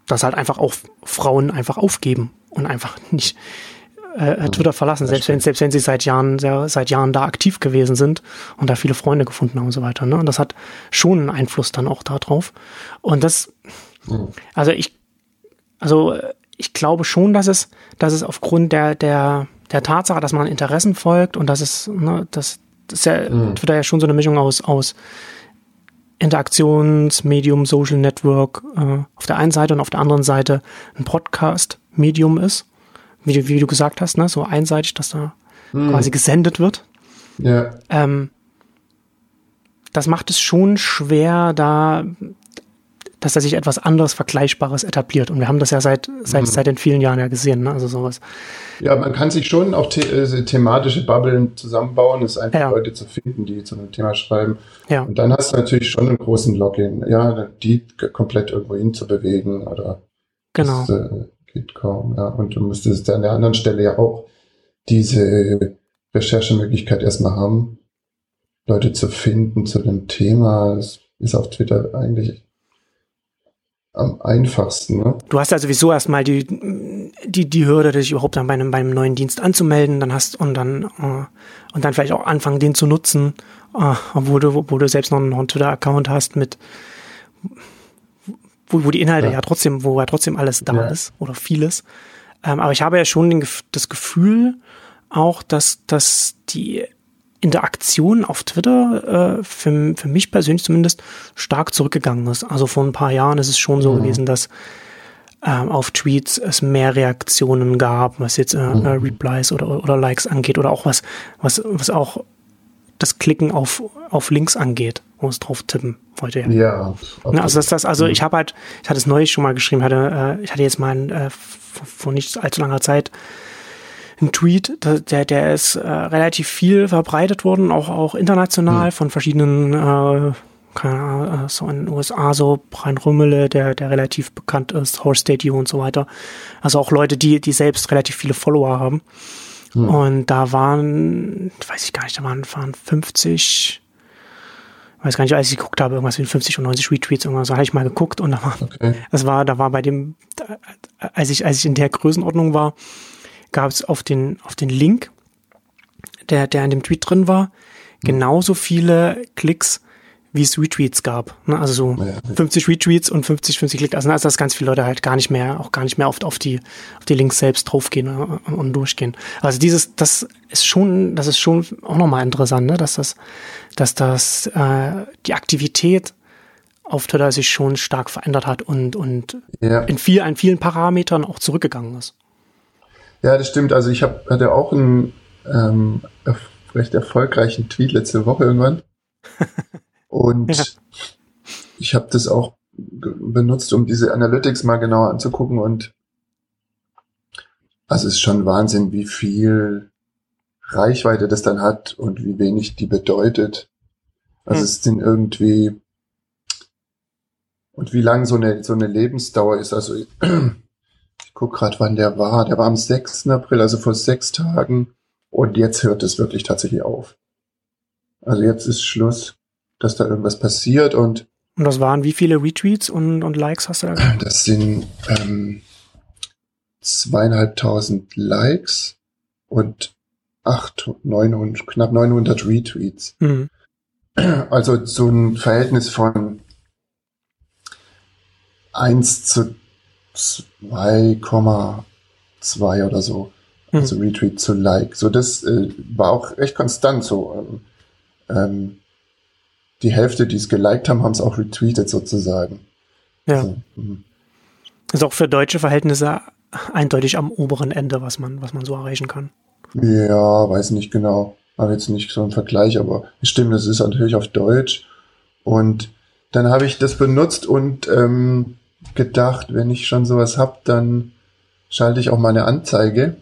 [SPEAKER 2] dass halt einfach auch Frauen einfach aufgeben und einfach nicht äh, Twitter verlassen,
[SPEAKER 3] das
[SPEAKER 2] selbst wenn, selbst wenn sie seit Jahren, sehr, seit Jahren da aktiv gewesen sind und da viele Freunde gefunden haben und so weiter. Ne? Und das hat schon einen Einfluss dann auch darauf. Und das,
[SPEAKER 3] Mhm.
[SPEAKER 2] also ich, also äh, ich glaube schon, dass es, dass es aufgrund der, der, der Tatsache, dass man Interessen folgt und dass es, ne, das, das ist ja
[SPEAKER 3] Mhm.
[SPEAKER 2] Ja schon so eine Mischung aus, aus Interaktionsmedium, Social Network äh, auf der einen Seite und auf der anderen Seite ein Podcast-Medium ist, wie, du- wie du gesagt hast, ne, so einseitig, dass da quasi gesendet wird.
[SPEAKER 3] Ja,
[SPEAKER 2] Ähm, das macht es schon schwer, da dass da sich etwas anderes Vergleichbares etabliert. Und wir haben das ja seit, seit, mhm. seit den vielen Jahren ja gesehen, ne? also sowas.
[SPEAKER 3] Ja, man kann sich schon auch the äh, thematische Bubblen zusammenbauen, ist einfach ja. Leute zu finden, die zu einem Thema schreiben. Ja. Und dann hast du natürlich schon einen großen Login, ja, die komplett irgendwo hin zu bewegen oder
[SPEAKER 2] genau.
[SPEAKER 3] das äh, geht kaum, ja. Und du müsstest an der anderen Stelle ja auch diese Recherchemöglichkeit erstmal haben, Leute zu finden zu dem Thema. Das ist auf Twitter eigentlich am einfachsten. Ne?
[SPEAKER 2] Du hast ja sowieso erstmal die, die, die Hürde, dich überhaupt dann bei einem, bei einem neuen Dienst anzumelden, dann hast und dann äh, und dann vielleicht auch anfangen, den zu nutzen, äh, obwohl du, obwohl du selbst noch einen, einen Twitter-Account hast mit wo, wo die Inhalte ja. ja trotzdem, wo ja trotzdem alles da ja. ist oder vieles. Ähm, aber ich habe ja schon den, das Gefühl auch, dass, dass die Interaktion auf Twitter äh, für, für mich persönlich zumindest stark zurückgegangen ist. Also vor ein paar Jahren ist es schon so mhm. gewesen, dass ähm, auf Tweets es mehr Reaktionen gab, was jetzt äh, mhm. Replies oder, oder Likes angeht oder auch was, was, was auch das Klicken auf, auf Links angeht, wo es drauf tippen heute.
[SPEAKER 3] Ja. ja
[SPEAKER 2] also das, das, also mhm. ich habe halt, ich hatte es neulich schon mal geschrieben, hatte, äh, ich hatte jetzt mal äh, vor, vor nicht allzu langer Zeit ein Tweet, der, der ist äh, relativ viel verbreitet worden, auch, auch international mhm. von verschiedenen, äh, keine Ahnung, äh, so in den USA, so Brian Rümmele, der, der relativ bekannt ist, Horse State U und so weiter. Also auch Leute, die, die selbst relativ viele Follower haben. Mhm. Und da waren, weiß ich gar nicht, da waren, waren 50, weiß gar nicht, als ich geguckt habe, irgendwas wie 50 und 90 Retweets, irgendwas, so habe ich mal geguckt und da war, okay. das war, da war bei dem, als ich, als ich in der Größenordnung war, gab es auf den, auf den Link, der, der in dem Tweet drin war, genauso viele Klicks, wie es Retweets gab. Ne? Also so ja. 50 Retweets und 50, 50 Klicks. Also, also dass ganz viele Leute halt gar nicht mehr, auch gar nicht mehr oft auf die, auf die Links selbst draufgehen und, und durchgehen. Also dieses, das ist schon, das ist schon auch nochmal interessant, ne? dass das, dass das, äh, die Aktivität auf Twitter sich schon stark verändert hat und, und ja. in viel, in vielen Parametern auch zurückgegangen ist.
[SPEAKER 3] Ja, das stimmt. Also ich hab, hatte auch einen ähm, recht erfolgreichen Tweet letzte Woche irgendwann. Und ja. ich habe das auch benutzt, um diese Analytics mal genauer anzugucken. Und also es ist schon Wahnsinn, wie viel Reichweite das dann hat und wie wenig die bedeutet. Also hm. es sind irgendwie und wie lang so eine so eine Lebensdauer ist. Also ich guck gerade, wann der war. Der war am 6. April, also vor sechs Tagen. Und jetzt hört es wirklich tatsächlich auf. Also jetzt ist Schluss, dass da irgendwas passiert und
[SPEAKER 2] und das waren wie viele Retweets und, und Likes hast du da
[SPEAKER 3] gehabt? Das sind ähm, zweieinhalbtausend Likes und acht, 900, knapp 900 Retweets. Mhm. Also so ein Verhältnis von eins zu 2,2 oder so. Mhm. Also Retweet zu Like. So, das äh, war auch recht konstant so. Ähm, ähm, die Hälfte, die es geliked haben, haben es auch retweetet sozusagen.
[SPEAKER 2] Ja. Also, mhm. ist auch für deutsche Verhältnisse eindeutig am oberen Ende, was man, was man so erreichen kann.
[SPEAKER 3] Ja, weiß nicht genau. Aber jetzt nicht so ein Vergleich, aber stimmt, das ist natürlich auf Deutsch. Und dann habe ich das benutzt und ähm, gedacht, wenn ich schon sowas hab, dann schalte ich auch mal eine Anzeige.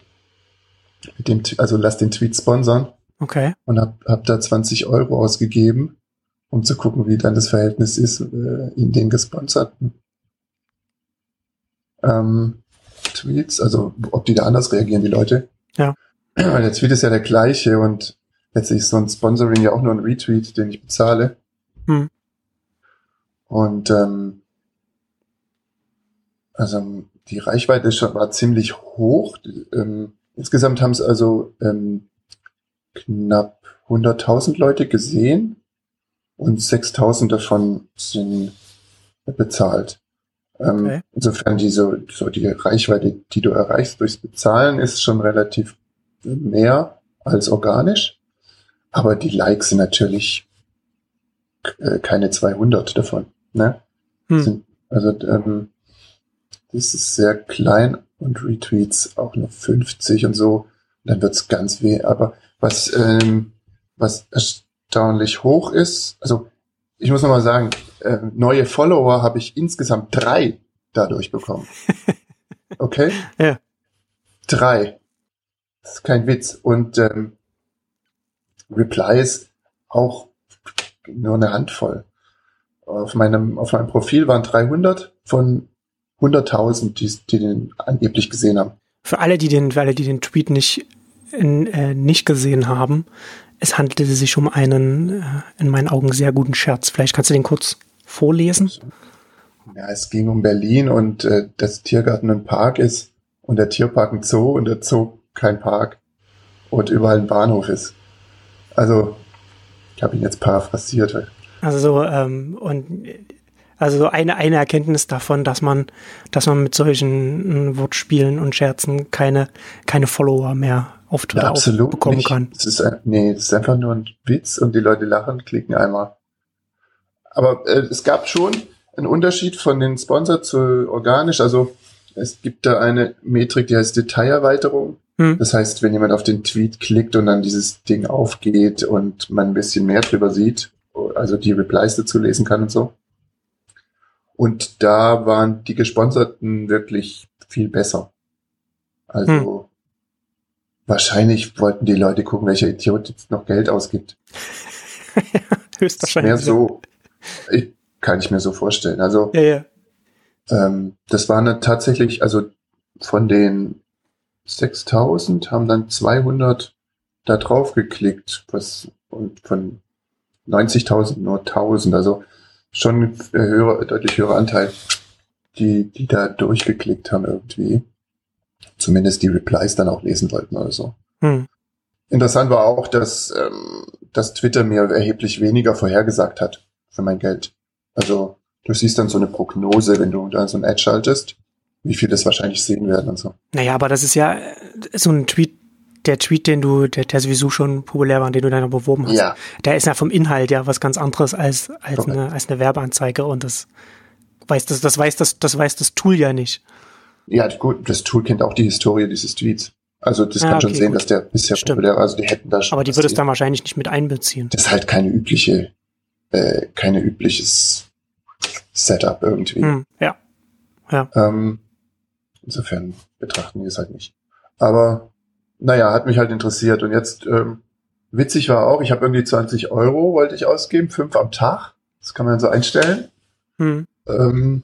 [SPEAKER 3] Mit dem, also lass den Tweet sponsern.
[SPEAKER 2] Okay.
[SPEAKER 3] Und hab, hab da 20 Euro ausgegeben, um zu gucken, wie dann das Verhältnis ist äh, in den gesponserten ähm, Tweets, also ob die da anders reagieren, die Leute.
[SPEAKER 2] Ja.
[SPEAKER 3] Weil der Tweet ist ja der gleiche und letztlich ist so ein Sponsoring ja auch nur ein Retweet, den ich bezahle. Hm. Und ähm, also die Reichweite war ziemlich hoch. Ähm, insgesamt haben es also ähm, knapp 100.000 Leute gesehen und 6.000 davon sind bezahlt. Ähm, okay. Insofern diese, so die Reichweite, die du erreichst durchs Bezahlen, ist schon relativ mehr als organisch. Aber die Likes sind natürlich äh, keine 200 davon. Ne? Hm. Sind, also ähm, das ist sehr klein und Retweets auch nur 50 und so. Und dann wird's ganz weh. Aber was, ähm, was erstaunlich hoch ist, also ich muss nochmal sagen, äh, neue Follower habe ich insgesamt drei dadurch bekommen. Okay?
[SPEAKER 2] Ja.
[SPEAKER 3] Drei. Das ist kein Witz. Und ähm, Replies auch nur eine Handvoll. Auf meinem, auf meinem Profil waren 300 von 100.000, die, die den angeblich gesehen haben.
[SPEAKER 2] Für alle, die den, für alle, die den Tweet nicht, in, äh, nicht gesehen haben, es handelte sich um einen, äh, in meinen Augen sehr guten Scherz. Vielleicht kannst du den kurz vorlesen.
[SPEAKER 3] Ja, es ging um Berlin und äh, das Tiergarten ein Park ist und der Tierpark ein Zoo und der Zoo kein Park und überall ein Bahnhof ist. Also, ich habe ihn jetzt paraphrasiert.
[SPEAKER 2] Also so, ähm, und also so eine, eine Erkenntnis davon, dass man, dass man mit solchen äh, Wortspielen und Scherzen keine, keine Follower mehr auf Twitter
[SPEAKER 3] Ja, absolut
[SPEAKER 2] bekommen
[SPEAKER 3] nicht.
[SPEAKER 2] kann.
[SPEAKER 3] Es ist, nee, es ist einfach nur ein Witz und die Leute lachen, klicken einmal. Aber äh, es gab schon einen Unterschied von den Sponsor zu organisch. Also es gibt da eine Metrik, die heißt Detailerweiterung.
[SPEAKER 2] Hm.
[SPEAKER 3] Das heißt, wenn jemand auf den Tweet klickt und dann dieses Ding aufgeht und man ein bisschen mehr drüber sieht, also die Replies dazu lesen kann und so. Und da waren die Gesponserten wirklich viel besser. Also wahrscheinlich wollten die Leute gucken, welcher Idiot jetzt noch Geld ausgibt.
[SPEAKER 2] Höchstwahrscheinlich.
[SPEAKER 3] Mehr so, ich, kann ich mir so vorstellen. Also
[SPEAKER 2] Ja, ja.
[SPEAKER 3] ähm, das waren dann tatsächlich, also von den 6000 haben dann 200 da drauf geklickt, was und von 90.000 nur 1000, also schon ein höherer, deutlich höherer Anteil, die, die da durchgeklickt haben irgendwie. Zumindest die Replies dann auch lesen wollten oder so.
[SPEAKER 2] Hm.
[SPEAKER 3] Interessant war auch, dass, ähm, dass Twitter mir erheblich weniger vorhergesagt hat für mein Geld. Also du siehst dann so eine Prognose, wenn du da so ein Ad schaltest, wie viel das wahrscheinlich sehen werden und so.
[SPEAKER 2] Naja, aber das ist ja äh, so ein Tweet, der Tweet, den du, der, der sowieso schon populär war, den du dann beworben hast.
[SPEAKER 3] Ja.
[SPEAKER 2] Der ist ja vom Inhalt ja was ganz anderes als, als, eine, als eine Werbeanzeige und das weiß das, das weiß das, das weiß das Tool ja nicht.
[SPEAKER 3] Ja, gut, das Tool kennt auch die Historie dieses Tweets. Also das
[SPEAKER 2] Ah,
[SPEAKER 3] kann schon
[SPEAKER 2] okay,
[SPEAKER 3] sehen,
[SPEAKER 2] gut.
[SPEAKER 3] dass der bisher
[SPEAKER 2] Stimmt.
[SPEAKER 3] populär war. Also die hätten da schon.
[SPEAKER 2] Aber die
[SPEAKER 3] was
[SPEAKER 2] würde es
[SPEAKER 3] sehen.
[SPEAKER 2] dann wahrscheinlich nicht mit einbeziehen.
[SPEAKER 3] Das ist halt keine übliche, äh, keine übliches Setup irgendwie.
[SPEAKER 2] Hm, ja. Ja.
[SPEAKER 3] Ähm, insofern betrachten wir es halt nicht. Aber naja, hat mich halt interessiert. Und jetzt ähm, witzig war auch, ich habe irgendwie 20 Euro wollte ich ausgeben, fünf am Tag. Das kann man so einstellen.
[SPEAKER 2] Hm.
[SPEAKER 3] Ähm,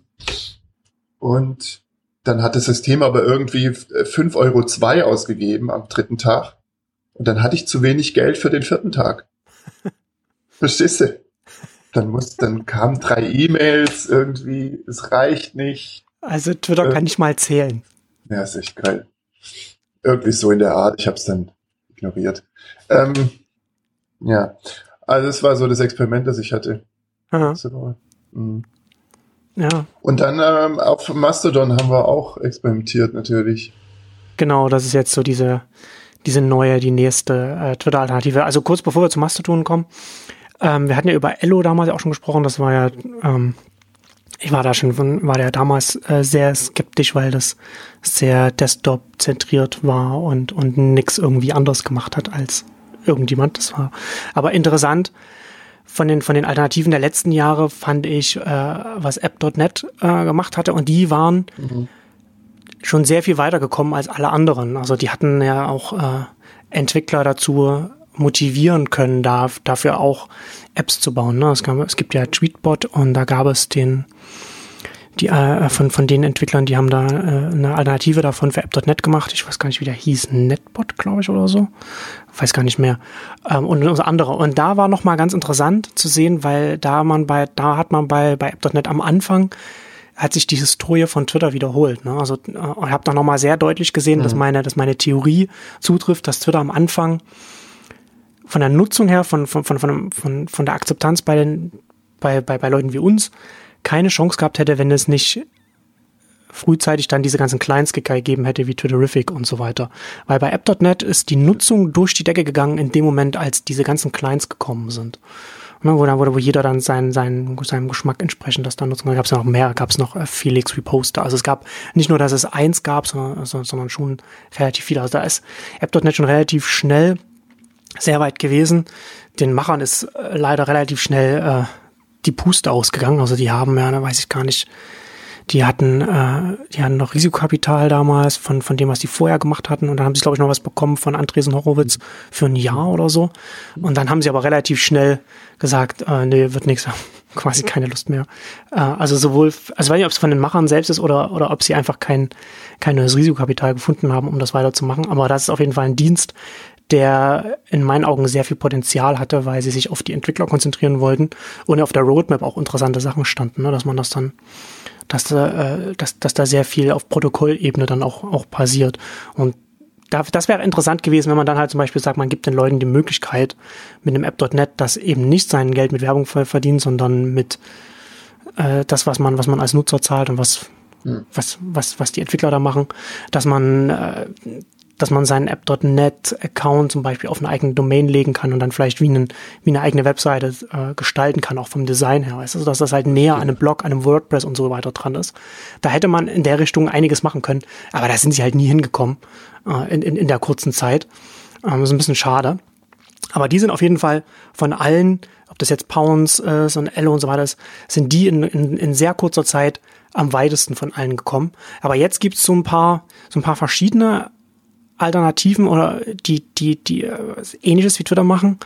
[SPEAKER 3] und dann hat das System aber irgendwie 5,02 Euro zwei ausgegeben am dritten Tag. Und dann hatte ich zu wenig Geld für den vierten Tag. Verstehst du? Dann muss, dann kamen drei E-Mails irgendwie, es reicht nicht.
[SPEAKER 2] Also Twitter
[SPEAKER 3] Äh.
[SPEAKER 2] kann nicht mal zählen.
[SPEAKER 3] Ja, ist echt geil. Irgendwie so in der Art. Ich habe es dann ignoriert. Ähm, ja, also es war so das Experiment, das ich hatte. Mhm.
[SPEAKER 2] Ja,
[SPEAKER 3] Und dann ähm, auf Mastodon haben wir auch experimentiert natürlich.
[SPEAKER 2] genau, das ist jetzt so diese, diese neue, die nächste äh, Twitter-Alternative. Also kurz bevor wir zu Mastodon kommen, ähm, wir hatten ja über Ello damals auch schon gesprochen, das war ja, ähm, ich war da schon von, war ja damals äh, sehr skeptisch, weil das sehr Desktop-zentriert war und, und nix irgendwie anders gemacht hat als irgendjemand. Das war aber interessant. Von den, von den Alternativen der letzten Jahre fand ich, äh, was App.net äh, gemacht hatte und die waren schon sehr viel weiter gekommen als alle anderen. Also die hatten ja auch äh, Entwickler dazu motivieren können, da, dafür auch Apps zu bauen. Ne? Es, gab, es gibt ja Tweetbot und da gab es den, die äh, von, von den Entwicklern, die haben da äh, eine Alternative davon für App.net gemacht. Ich weiß gar nicht, wie der hieß, Netbot, glaube ich, oder so. Weiß gar nicht mehr. Ähm, und unser andere. Und da war nochmal ganz interessant zu sehen, weil da man bei, da hat man bei, bei App.net am Anfang hat sich die Historie von Twitter wiederholt. Ne? Also äh, ich habe da nochmal sehr deutlich gesehen, dass meine, dass meine Theorie zutrifft, dass Twitter am Anfang von der Nutzung her, von, von, von, von, von, von der Akzeptanz bei den, bei, bei, bei Leuten wie uns keine Chance gehabt hätte, wenn es nicht frühzeitig dann diese ganzen Clients gegeben hätte, wie Twitterific und so weiter. Weil bei App.net ist die Nutzung durch die Decke gegangen in dem Moment, als diese ganzen Clients gekommen sind. Ne, wo, dann, wo, wo jeder dann seinen, seinen, seinem Geschmack entsprechend das dann nutzen kann. Da gab es ja noch mehr, gab es noch äh, Felix Reposter. Also es gab nicht nur, dass es eins gab, sondern, sondern schon relativ viele. Also da ist App.net schon relativ schnell sehr weit gewesen. Den Machern ist äh, leider relativ schnell äh, die Puste ausgegangen. Also die haben ja, da weiß ich gar nicht, die hatten, äh, die hatten noch Risikokapital damals von, von dem, was die vorher gemacht hatten. Und dann haben sie, glaube ich, noch was bekommen von Andresen Horowitz für ein Jahr oder so. Und dann haben sie aber relativ schnell gesagt, äh, nee, wird nichts, quasi keine Lust mehr. Äh, also sowohl, also weiß nicht, ob es von den Machern selbst ist oder, oder ob sie einfach kein, kein neues Risikokapital gefunden haben, um das weiterzumachen. Aber das ist auf jeden Fall ein Dienst, der in meinen Augen sehr viel Potenzial hatte, weil sie sich auf die Entwickler konzentrieren wollten und auf der Roadmap auch interessante Sachen standen, ne, dass man das dann dass, äh, dass, dass da sehr viel auf Protokollebene dann auch, auch passiert. Und da, das wäre interessant gewesen, wenn man dann halt zum Beispiel sagt, man gibt den Leuten die Möglichkeit, mit einem App.net das eben nicht sein Geld mit Werbung verdient, sondern mit äh, das, was man, was man als Nutzer zahlt und was, hm. was, was, was die Entwickler da machen, dass man äh, dass man seinen App.NET-Account zum Beispiel auf eine eigene Domain legen kann und dann vielleicht wie, einen, wie eine eigene Webseite äh, gestalten kann, auch vom Design her. Weißt du? Also, dass das halt näher an einem Blog, einem WordPress und so weiter dran ist. Da hätte man in der Richtung einiges machen können, aber da sind sie halt nie hingekommen äh, in, in, in der kurzen Zeit. Ähm, ist ein bisschen schade. Aber die sind auf jeden Fall von allen, ob das jetzt Pounds äh, so ein Ello und so weiter ist, sind die in, in, in sehr kurzer Zeit am weitesten von allen gekommen. Aber jetzt gibt's so ein paar, so ein paar verschiedene Alternativen oder die, die, die äh, ähnliches wie Twitter machen,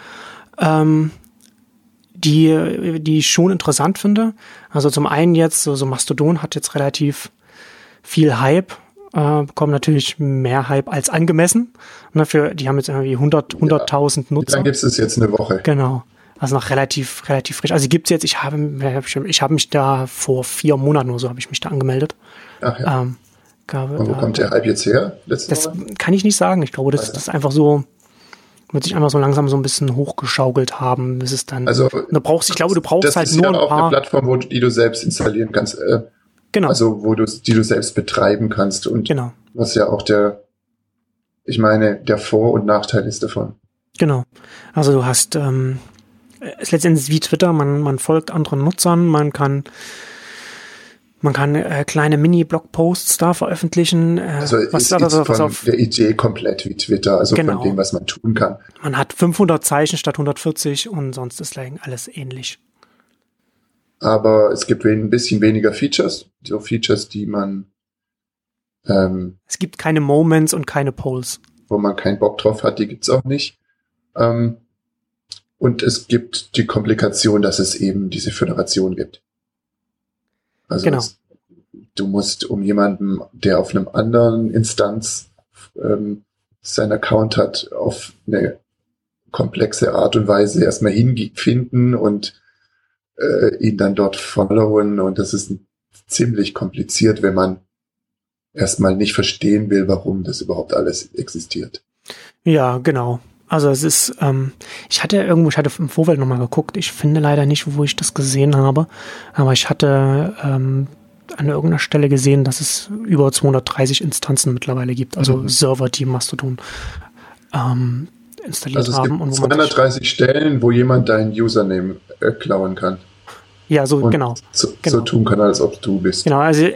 [SPEAKER 2] ähm, die, die ich schon interessant finde. Also zum einen jetzt, so, so Mastodon hat jetzt relativ viel Hype, äh, bekommen natürlich mehr Hype als angemessen. Ne, für, die haben jetzt irgendwie 100, 100.000 ja, Nutzer.
[SPEAKER 3] Dann gibt es jetzt eine Woche.
[SPEAKER 2] Genau. Also noch relativ, relativ frisch. Also gibt's jetzt, ich habe, ich habe mich da vor vier Monaten oder so habe ich mich da angemeldet.
[SPEAKER 3] Ach ja. Ähm, Gabe. Und wo kommt der Hype jetzt her?
[SPEAKER 2] das Woche? kann ich nicht sagen. Ich glaube, das, das ist einfach so, wird sich einfach so langsam so ein bisschen hochgeschaukelt haben, bis es dann.
[SPEAKER 3] Also,
[SPEAKER 2] du brauchst, ich glaube, du brauchst
[SPEAKER 3] das
[SPEAKER 2] halt
[SPEAKER 3] ist
[SPEAKER 2] nur
[SPEAKER 3] ja
[SPEAKER 2] ein
[SPEAKER 3] auch
[SPEAKER 2] paar.
[SPEAKER 3] eine Plattform, wo, die du selbst installieren kannst. Äh,
[SPEAKER 2] genau.
[SPEAKER 3] Also, wo du, die du selbst betreiben kannst und
[SPEAKER 2] genau.
[SPEAKER 3] was ja auch der, ich meine, der Vor- und Nachteil ist davon.
[SPEAKER 2] Genau. Also du hast, ähm, es ist letztendlich wie Twitter, man, man folgt anderen Nutzern, man kann man kann äh, kleine Mini-Blog-Posts da veröffentlichen. Äh,
[SPEAKER 3] also was, ist, also, was von auf, der Idee komplett wie Twitter, also genau. von dem, was man tun kann.
[SPEAKER 2] Man hat 500 Zeichen statt 140 und sonst ist alles ähnlich.
[SPEAKER 3] Aber es gibt ein bisschen weniger Features, so Features, die man
[SPEAKER 2] ähm, Es gibt keine Moments und keine Polls.
[SPEAKER 3] Wo man keinen Bock drauf hat, die gibt's auch nicht. Ähm, und es gibt die Komplikation, dass es eben diese Föderation gibt. Also genau. es, du musst um jemanden, der auf einem anderen Instanz ähm, sein Account hat, auf eine komplexe Art und Weise erstmal hinfinden und äh, ihn dann dort followen. Und das ist ziemlich kompliziert, wenn man erstmal nicht verstehen will, warum das überhaupt alles existiert.
[SPEAKER 2] Ja, genau. Also es ist, ähm, ich hatte irgendwo, ich hatte im Vorfeld nochmal geguckt, ich finde leider nicht, wo ich das gesehen habe, aber ich hatte ähm, an irgendeiner Stelle gesehen, dass es über 230 Instanzen mittlerweile gibt, also mhm. Server, die Mastodon ähm, installiert also es haben.
[SPEAKER 3] Gibt und 230 Stellen, wo jemand deinen Username äh, klauen kann.
[SPEAKER 2] Ja, so genau.
[SPEAKER 3] So,
[SPEAKER 2] genau.
[SPEAKER 3] so tun kann, als ob du bist.
[SPEAKER 2] Genau, also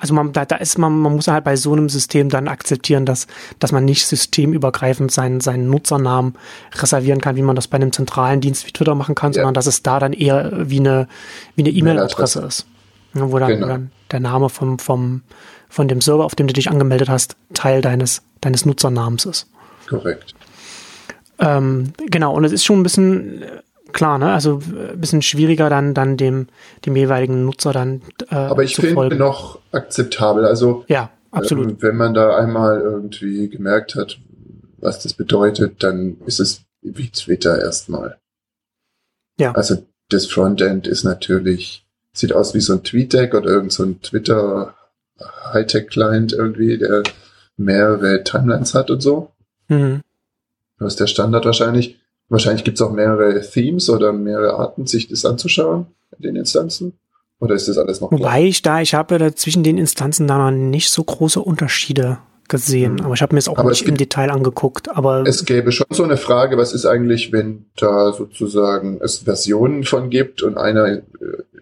[SPEAKER 2] also man, da, da ist man, man muss halt bei so einem System dann akzeptieren, dass, dass man nicht systemübergreifend seinen, seinen Nutzernamen reservieren kann, wie man das bei einem zentralen Dienst wie Twitter machen kann, ja. sondern dass es da dann eher wie eine, wie eine E-Mail-Adresse ist. Wo dann, genau. dann der Name vom, vom, von dem Server, auf dem du dich angemeldet hast, Teil deines, deines Nutzernamens ist.
[SPEAKER 3] Korrekt.
[SPEAKER 2] Ähm, genau, und es ist schon ein bisschen klar, ne? Also ein äh, bisschen schwieriger dann, dann dem, dem jeweiligen Nutzer dann.
[SPEAKER 3] Äh, Aber ich finde noch akzeptabel. Also
[SPEAKER 2] ja, absolut.
[SPEAKER 3] Ähm, wenn man da einmal irgendwie gemerkt hat, was das bedeutet, dann ist es wie Twitter erstmal. Ja. Also das Frontend ist natürlich, sieht aus wie so ein TweetDeck oder irgend so ein Twitter Hightech-Client irgendwie, der mehrere Timelines hat und so. Mhm. Das ist der Standard wahrscheinlich. Wahrscheinlich gibt es auch mehrere Themes oder mehrere Arten, sich das anzuschauen in den Instanzen. Oder ist das alles noch?
[SPEAKER 2] Wobei ich da, ich habe da zwischen den Instanzen da noch nicht so große Unterschiede gesehen. Mhm. Aber ich habe mir es auch aber nicht es im Detail angeguckt. Aber
[SPEAKER 3] es gäbe schon so eine Frage, was ist eigentlich, wenn da sozusagen es Versionen von gibt und einer äh,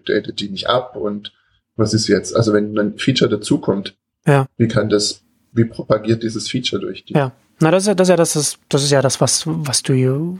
[SPEAKER 3] datet die nicht ab und was ist jetzt? Also wenn ein Feature dazukommt,
[SPEAKER 2] ja.
[SPEAKER 3] wie kann das, wie propagiert dieses Feature durch die?
[SPEAKER 2] Ja. Na, das ist ja das, ist ja das, das ist ja das, was, was du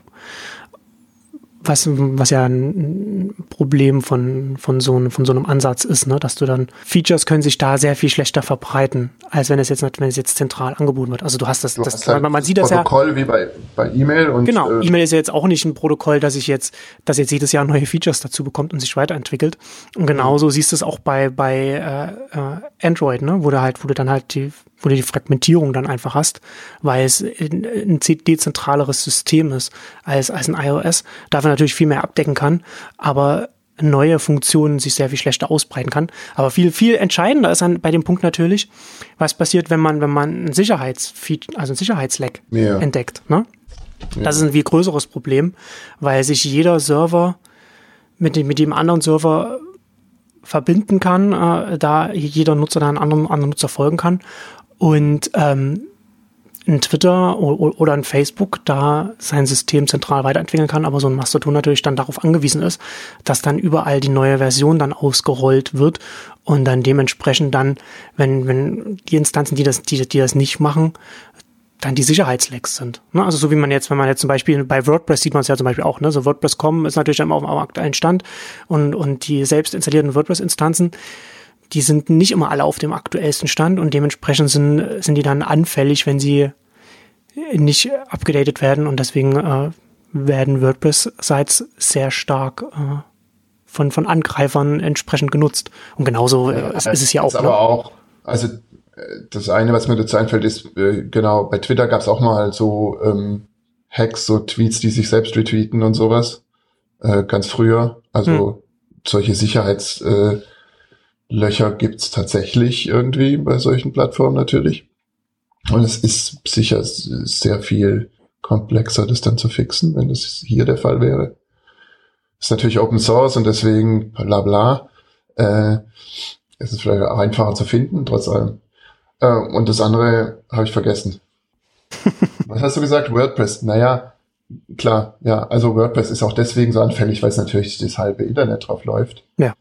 [SPEAKER 2] was, was ja ein Problem von, von, so, einem, von so einem Ansatz ist, ne? dass du dann, Features können sich da sehr viel schlechter verbreiten, als wenn es jetzt, wenn es jetzt zentral angeboten wird. Also du hast das, du das hast halt
[SPEAKER 3] man, man sieht das ja. Protokoll wie bei, bei E-Mail und.
[SPEAKER 2] Genau, äh, E-Mail ist ja jetzt auch nicht ein Protokoll, dass ich jetzt, dass jetzt jedes Jahr neue Features dazu bekommt und sich weiterentwickelt. Und genauso mhm. siehst du es auch bei, bei äh, äh, Android, ne? wo du halt, wo du dann halt die wo du die Fragmentierung dann einfach hast, weil es ein dezentraleres System ist als, als ein iOS, dafür natürlich viel mehr abdecken kann, aber neue Funktionen sich sehr viel schlechter ausbreiten kann. Aber viel, viel entscheidender ist dann bei dem Punkt natürlich, was passiert, wenn man, wenn man ein Sicherheitsfeed, also ein Sicherheitsleck ja. entdeckt. Ne? Ja. Das ist ein viel größeres Problem, weil sich jeder Server mit dem, mit dem anderen Server verbinden kann, äh, da jeder Nutzer dann anderen, anderen Nutzer folgen kann und ähm, ein Twitter oder ein Facebook da sein System zentral weiterentwickeln kann, aber so ein Mastodon natürlich dann darauf angewiesen ist, dass dann überall die neue Version dann ausgerollt wird und dann dementsprechend dann, wenn, wenn die Instanzen, die das, die, die das nicht machen, dann die Sicherheitslecks sind. Ne? Also so wie man jetzt, wenn man jetzt zum Beispiel bei WordPress sieht man es ja zum Beispiel auch, ne? So WordPress.com ist natürlich immer auf dem aktuellen Stand und, und die selbst installierten WordPress-Instanzen, die sind nicht immer alle auf dem aktuellsten Stand und dementsprechend sind, sind die dann anfällig, wenn sie nicht abgedatet werden und deswegen äh, werden WordPress-Sites sehr stark äh, von, von Angreifern entsprechend genutzt. Und genauso äh, ist, ist, es ja auch.
[SPEAKER 3] Aber ne? auch, also äh, das eine, was mir dazu einfällt, ist, äh, genau, bei Twitter gab es auch mal so ähm, Hacks, so Tweets, die sich selbst retweeten und sowas. Äh, ganz früher. Also hm. solche Sicherheits- äh, Löcher gibt's tatsächlich irgendwie bei solchen Plattformen natürlich. Und es ist sicher sehr viel komplexer, das dann zu fixen, wenn das hier der Fall wäre. Ist natürlich Open Source und deswegen bla bla. Äh, es ist vielleicht einfacher zu finden, trotz allem. Äh, und das andere habe ich vergessen. Was hast du gesagt? WordPress. Naja, klar, ja, also WordPress ist auch deswegen so anfällig, weil es natürlich das halbe Internet drauf läuft.
[SPEAKER 2] Ja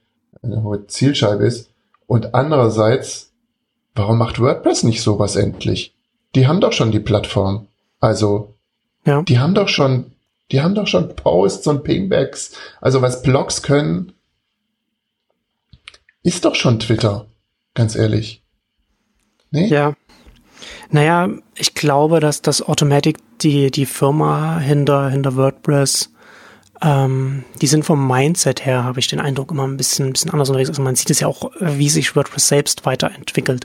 [SPEAKER 3] eine hohe Zielscheibe ist. Und andererseits, warum macht WordPress nicht sowas endlich? Die haben doch schon die Plattform. Also, ja. die haben doch schon, die haben doch schon Posts und Pingbacks. Also was Blogs können, ist doch schon Twitter. Ganz ehrlich.
[SPEAKER 2] Nee? Ja. Naja, ich glaube, dass das Automatic die, die Firma hinter, hinter WordPress ähm, die sind vom Mindset her, habe ich den Eindruck, immer ein bisschen, ein bisschen anders unterwegs. Also man sieht es ja auch, wie sich WordPress selbst weiterentwickelt.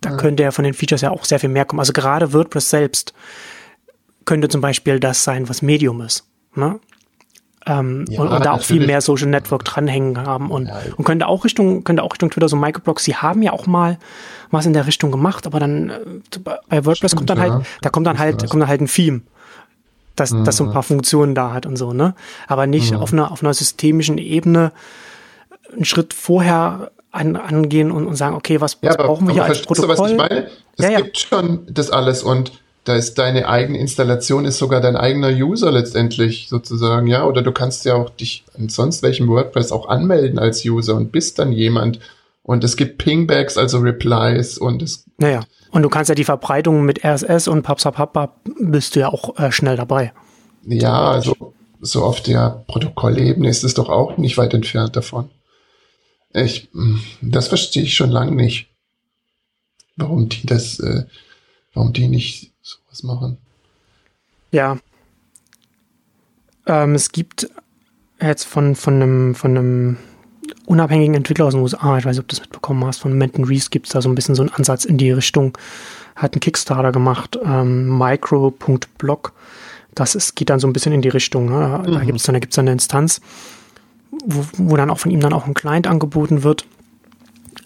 [SPEAKER 2] Da ja. könnte ja von den Features ja auch sehr viel mehr kommen. Also gerade WordPress selbst könnte zum Beispiel das sein, was Medium ist. Ne? Ähm, ja, und, und, da auch viel mehr Social Network dranhängen haben und, ja. und könnte auch Richtung, könnte auch Richtung Twitter so Microblogs, sie haben ja auch mal was in der Richtung gemacht, aber dann äh, bei WordPress Stimmt, kommt dann halt, da kommt dann halt, kommt dann halt ein Theme dass mhm. das so ein paar Funktionen da hat und so, ne? Aber nicht mhm. auf einer auf einer systemischen Ebene einen Schritt vorher an, angehen und, und sagen, okay, was, was
[SPEAKER 3] ja,
[SPEAKER 2] brauchen wir hier als
[SPEAKER 3] Protokoll? Du, was ich meine? Es ja, ja. gibt schon das alles und da ist deine eigene Installation ist sogar dein eigener User letztendlich sozusagen, ja, oder du kannst ja auch dich an sonst welchem WordPress auch anmelden als User und bist dann jemand und es gibt Pingbacks, also Replies und es
[SPEAKER 2] naja. Und du kannst ja die Verbreitung mit RSS und Papsapapa bist du ja auch äh, schnell dabei.
[SPEAKER 3] Ja, also so auf der Protokollebene ist es doch auch nicht weit entfernt davon. Ich, hm, das verstehe ich schon lange nicht. Warum die das, äh, warum die nicht sowas machen.
[SPEAKER 2] Ja. Ähm, es gibt jetzt von, von einem, von einem unabhängigen Entwickler aus den USA, ich weiß nicht, ob du das mitbekommen hast, von Menton Reese gibt es da so ein bisschen so einen Ansatz in die Richtung, hat einen Kickstarter gemacht, ähm, micro.blog. Das ist, geht dann so ein bisschen in die Richtung. Ne? Da mhm. gibt es dann, da gibt's dann eine Instanz, wo, wo dann auch von ihm dann auch ein Client angeboten wird,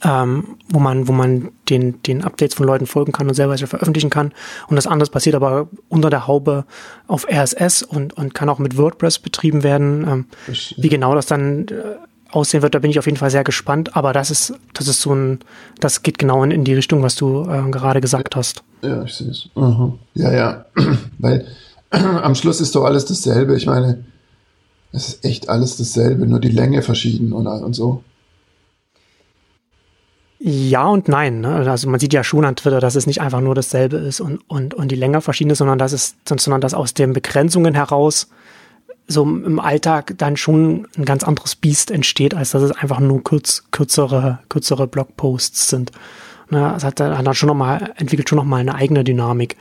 [SPEAKER 2] ähm, wo man, wo man den, den Updates von Leuten folgen kann und selber veröffentlichen kann. Und das andere passiert aber unter der Haube auf RSS und, und kann auch mit WordPress betrieben werden. Ähm, wie genau das dann äh, aussehen wird, da bin ich auf jeden Fall sehr gespannt. Aber das ist, das ist so ein, das geht genau in, in die Richtung, was du äh, gerade gesagt hast.
[SPEAKER 3] Ja, ich sehe es. Mhm. Ja, ja. Weil am Schluss ist doch alles dasselbe. Ich meine, es ist echt alles dasselbe, nur die Länge verschieden und, und so.
[SPEAKER 2] Ja und nein. Ne? Also man sieht ja schon an Twitter, dass es nicht einfach nur dasselbe ist und, und, und die Länge verschieden ist, sondern dass es, sondern dass aus den Begrenzungen heraus so im Alltag dann schon ein ganz anderes Biest entsteht, als dass es einfach nur kurz, kürzere, kürzere Blogposts sind. Ne, es hat, hat dann schon noch mal, entwickelt schon noch mal eine eigene Dynamik.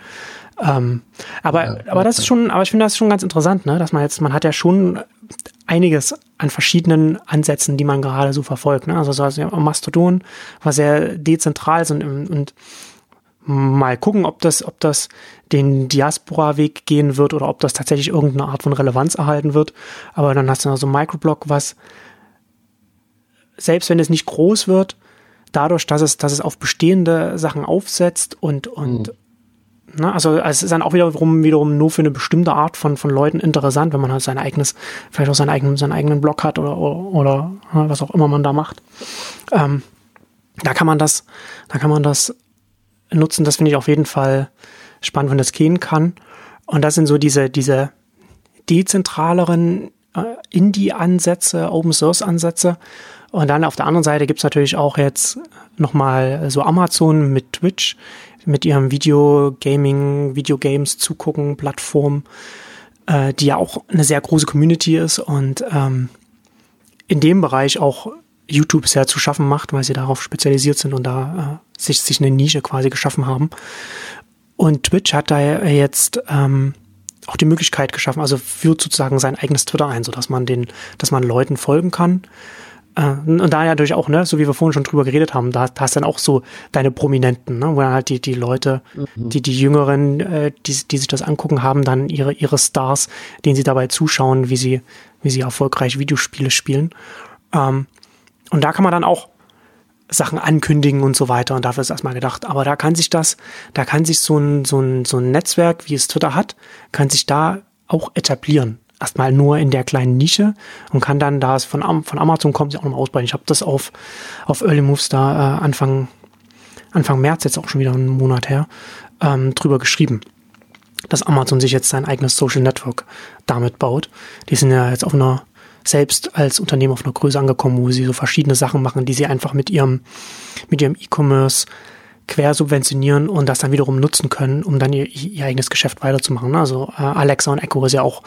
[SPEAKER 2] Ähm, aber, ja, aber das ist schon, aber ich finde das schon ganz interessant, ne, dass man jetzt, man hat ja schon einiges an verschiedenen Ansätzen, die man gerade so verfolgt. Ne? Also so also Mastodon war sehr dezentral und, und mal gucken, ob das, ob das den Diaspora-Weg gehen wird oder ob das tatsächlich irgendeine Art von Relevanz erhalten wird. Aber dann hast du noch so ein Microblog, was selbst wenn es nicht groß wird, dadurch, dass es, dass es auf bestehende Sachen aufsetzt und, und mhm. Ne? Also, es ist dann auch wiederum, wiederum nur für eine bestimmte Art von, von Leuten interessant, wenn man halt sein eigenes, vielleicht auch seinen eigenen, seinen eigenen Blog hat oder, oder, oder ne, was auch immer man da macht. Ähm, da kann man das, da kann man das nutzen. Das finde ich auf jeden Fall spannend, wenn das gehen kann. Und das sind so diese, diese dezentraleren äh, Indie-Ansätze, Open-Source-Ansätze. Und dann auf der anderen Seite gibt's natürlich auch jetzt nochmal so Amazon mit Twitch, mit ihrem Video-Gaming, Videogames zugucken, Plattform, äh, die ja auch eine sehr große Community ist und ähm, in dem Bereich auch YouTube sehr zu schaffen macht, weil sie darauf spezialisiert sind und da äh, sich, sich eine Nische quasi geschaffen haben. Und Twitch hat da jetzt ähm, auch die Möglichkeit geschaffen, also führt sozusagen sein eigenes Twitter ein, so dass man den, dass man Leuten folgen kann äh, und da natürlich auch, ne, so wie wir vorhin schon drüber geredet haben, da, da hast dann auch so deine Prominenten, ne, wo dann halt die, die Leute, mhm. die, die Jüngeren, äh, die, die sich das angucken, haben dann ihre, ihre Stars, denen sie dabei zuschauen, wie sie, wie sie erfolgreich Videospiele spielen. Ähm, und da kann man dann auch Sachen ankündigen und so weiter und dafür ist erstmal gedacht. Aber da kann sich das, da kann sich so ein, so ein, so ein Netzwerk, wie es Twitter hat, kann sich da auch etablieren erstmal nur in der kleinen Nische und kann dann, da es von, von Amazon kommt, sich auch nochmal ausbreiten. Ich habe das auf, auf Early Moves da äh, Anfang, Anfang März, jetzt auch schon wieder einen Monat her, ähm, drüber geschrieben, dass Amazon sich jetzt sein eigenes Social Network damit baut. Die sind ja jetzt auf einer, selbst als Unternehmen auf einer Größe angekommen, wo sie so verschiedene Sachen machen, die sie einfach mit ihrem, mit ihrem E-Commerce quersubventionieren und das dann wiederum nutzen können, um dann ihr, ihr eigenes Geschäft weiterzumachen. Also äh, Alexa und Echo ist ja auch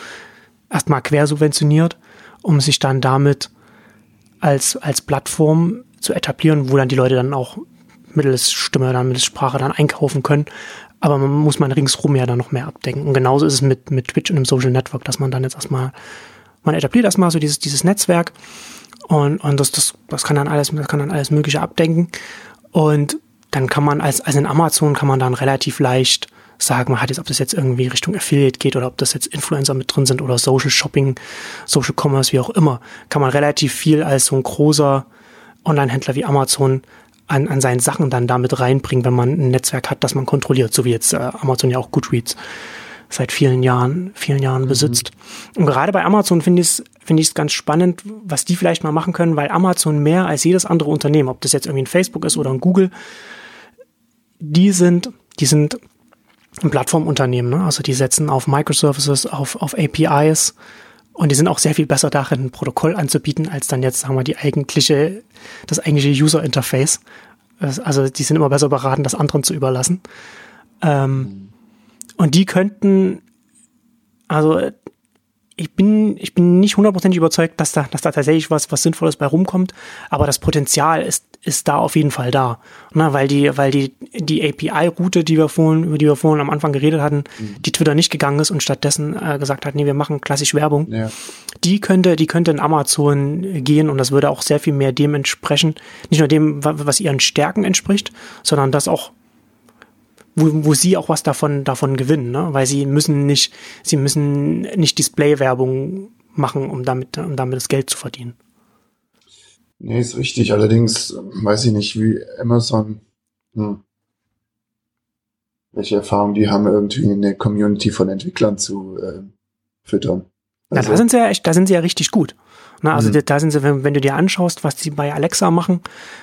[SPEAKER 2] erstmal quersubventioniert, um sich dann damit als, als Plattform zu etablieren, wo dann die Leute dann auch mittels Stimme, dann mittels Sprache dann einkaufen können. Aber man muss man ringsrum ja dann noch mehr abdenken. Und genauso ist es mit, mit Twitch und dem Social Network, dass man dann jetzt erstmal, man etabliert erstmal so dieses, dieses Netzwerk und, und das, das, das kann dann alles, das kann dann alles Mögliche abdenken. Und dann kann man als, als in Amazon kann man dann relativ leicht sagen, man hat jetzt, ob das jetzt irgendwie Richtung Affiliate geht oder ob das jetzt Influencer mit drin sind oder Social Shopping, Social Commerce, wie auch immer, kann man relativ viel als so ein großer Online-Händler wie Amazon an, an seinen Sachen dann damit reinbringen, wenn man ein Netzwerk hat, das man kontrolliert, so wie jetzt äh, Amazon ja auch Goodreads seit vielen Jahren, vielen Jahren mhm. besitzt. Und gerade bei Amazon finde ich es finde ich es ganz spannend, was die vielleicht mal machen können, weil Amazon mehr als jedes andere Unternehmen, ob das jetzt irgendwie ein Facebook ist oder ein Google, die sind, die sind ein Plattformunternehmen. Ne? Also die setzen auf Microservices, auf, auf APIs und die sind auch sehr viel besser darin, ein Protokoll anzubieten, als dann jetzt, sagen wir, die eigentliche, das eigentliche User Interface. Also die sind immer besser beraten, das anderen zu überlassen. Ähm, und die könnten, also ich bin, ich bin nicht hundertprozentig überzeugt, dass da, dass da tatsächlich was, was Sinnvolles bei rumkommt, aber das Potenzial ist, ist da auf jeden Fall da. Na, weil die, weil die, die API-Route, die wir vorhin, über die wir vorhin am Anfang geredet hatten, mhm. die Twitter nicht gegangen ist und stattdessen äh, gesagt hat, nee, wir machen klassisch Werbung. Ja. Die könnte, die könnte in Amazon gehen und das würde auch sehr viel mehr dem entsprechen, nicht nur dem, was ihren Stärken entspricht, sondern das auch wo, wo sie auch was davon, davon gewinnen, ne? weil sie müssen nicht, sie müssen nicht Display-Werbung machen, um damit, um damit das Geld zu verdienen.
[SPEAKER 3] Nee, ist richtig. Allerdings weiß ich nicht, wie Amazon, hm, welche Erfahrungen die haben, irgendwie eine Community von Entwicklern zu äh, füttern.
[SPEAKER 2] Also, ja, da also sind sie ja echt, da sind sie ja richtig gut. Na, ne, also mhm. da sind sie, wenn, wenn, du dir anschaust, was sie bei Alexa machen,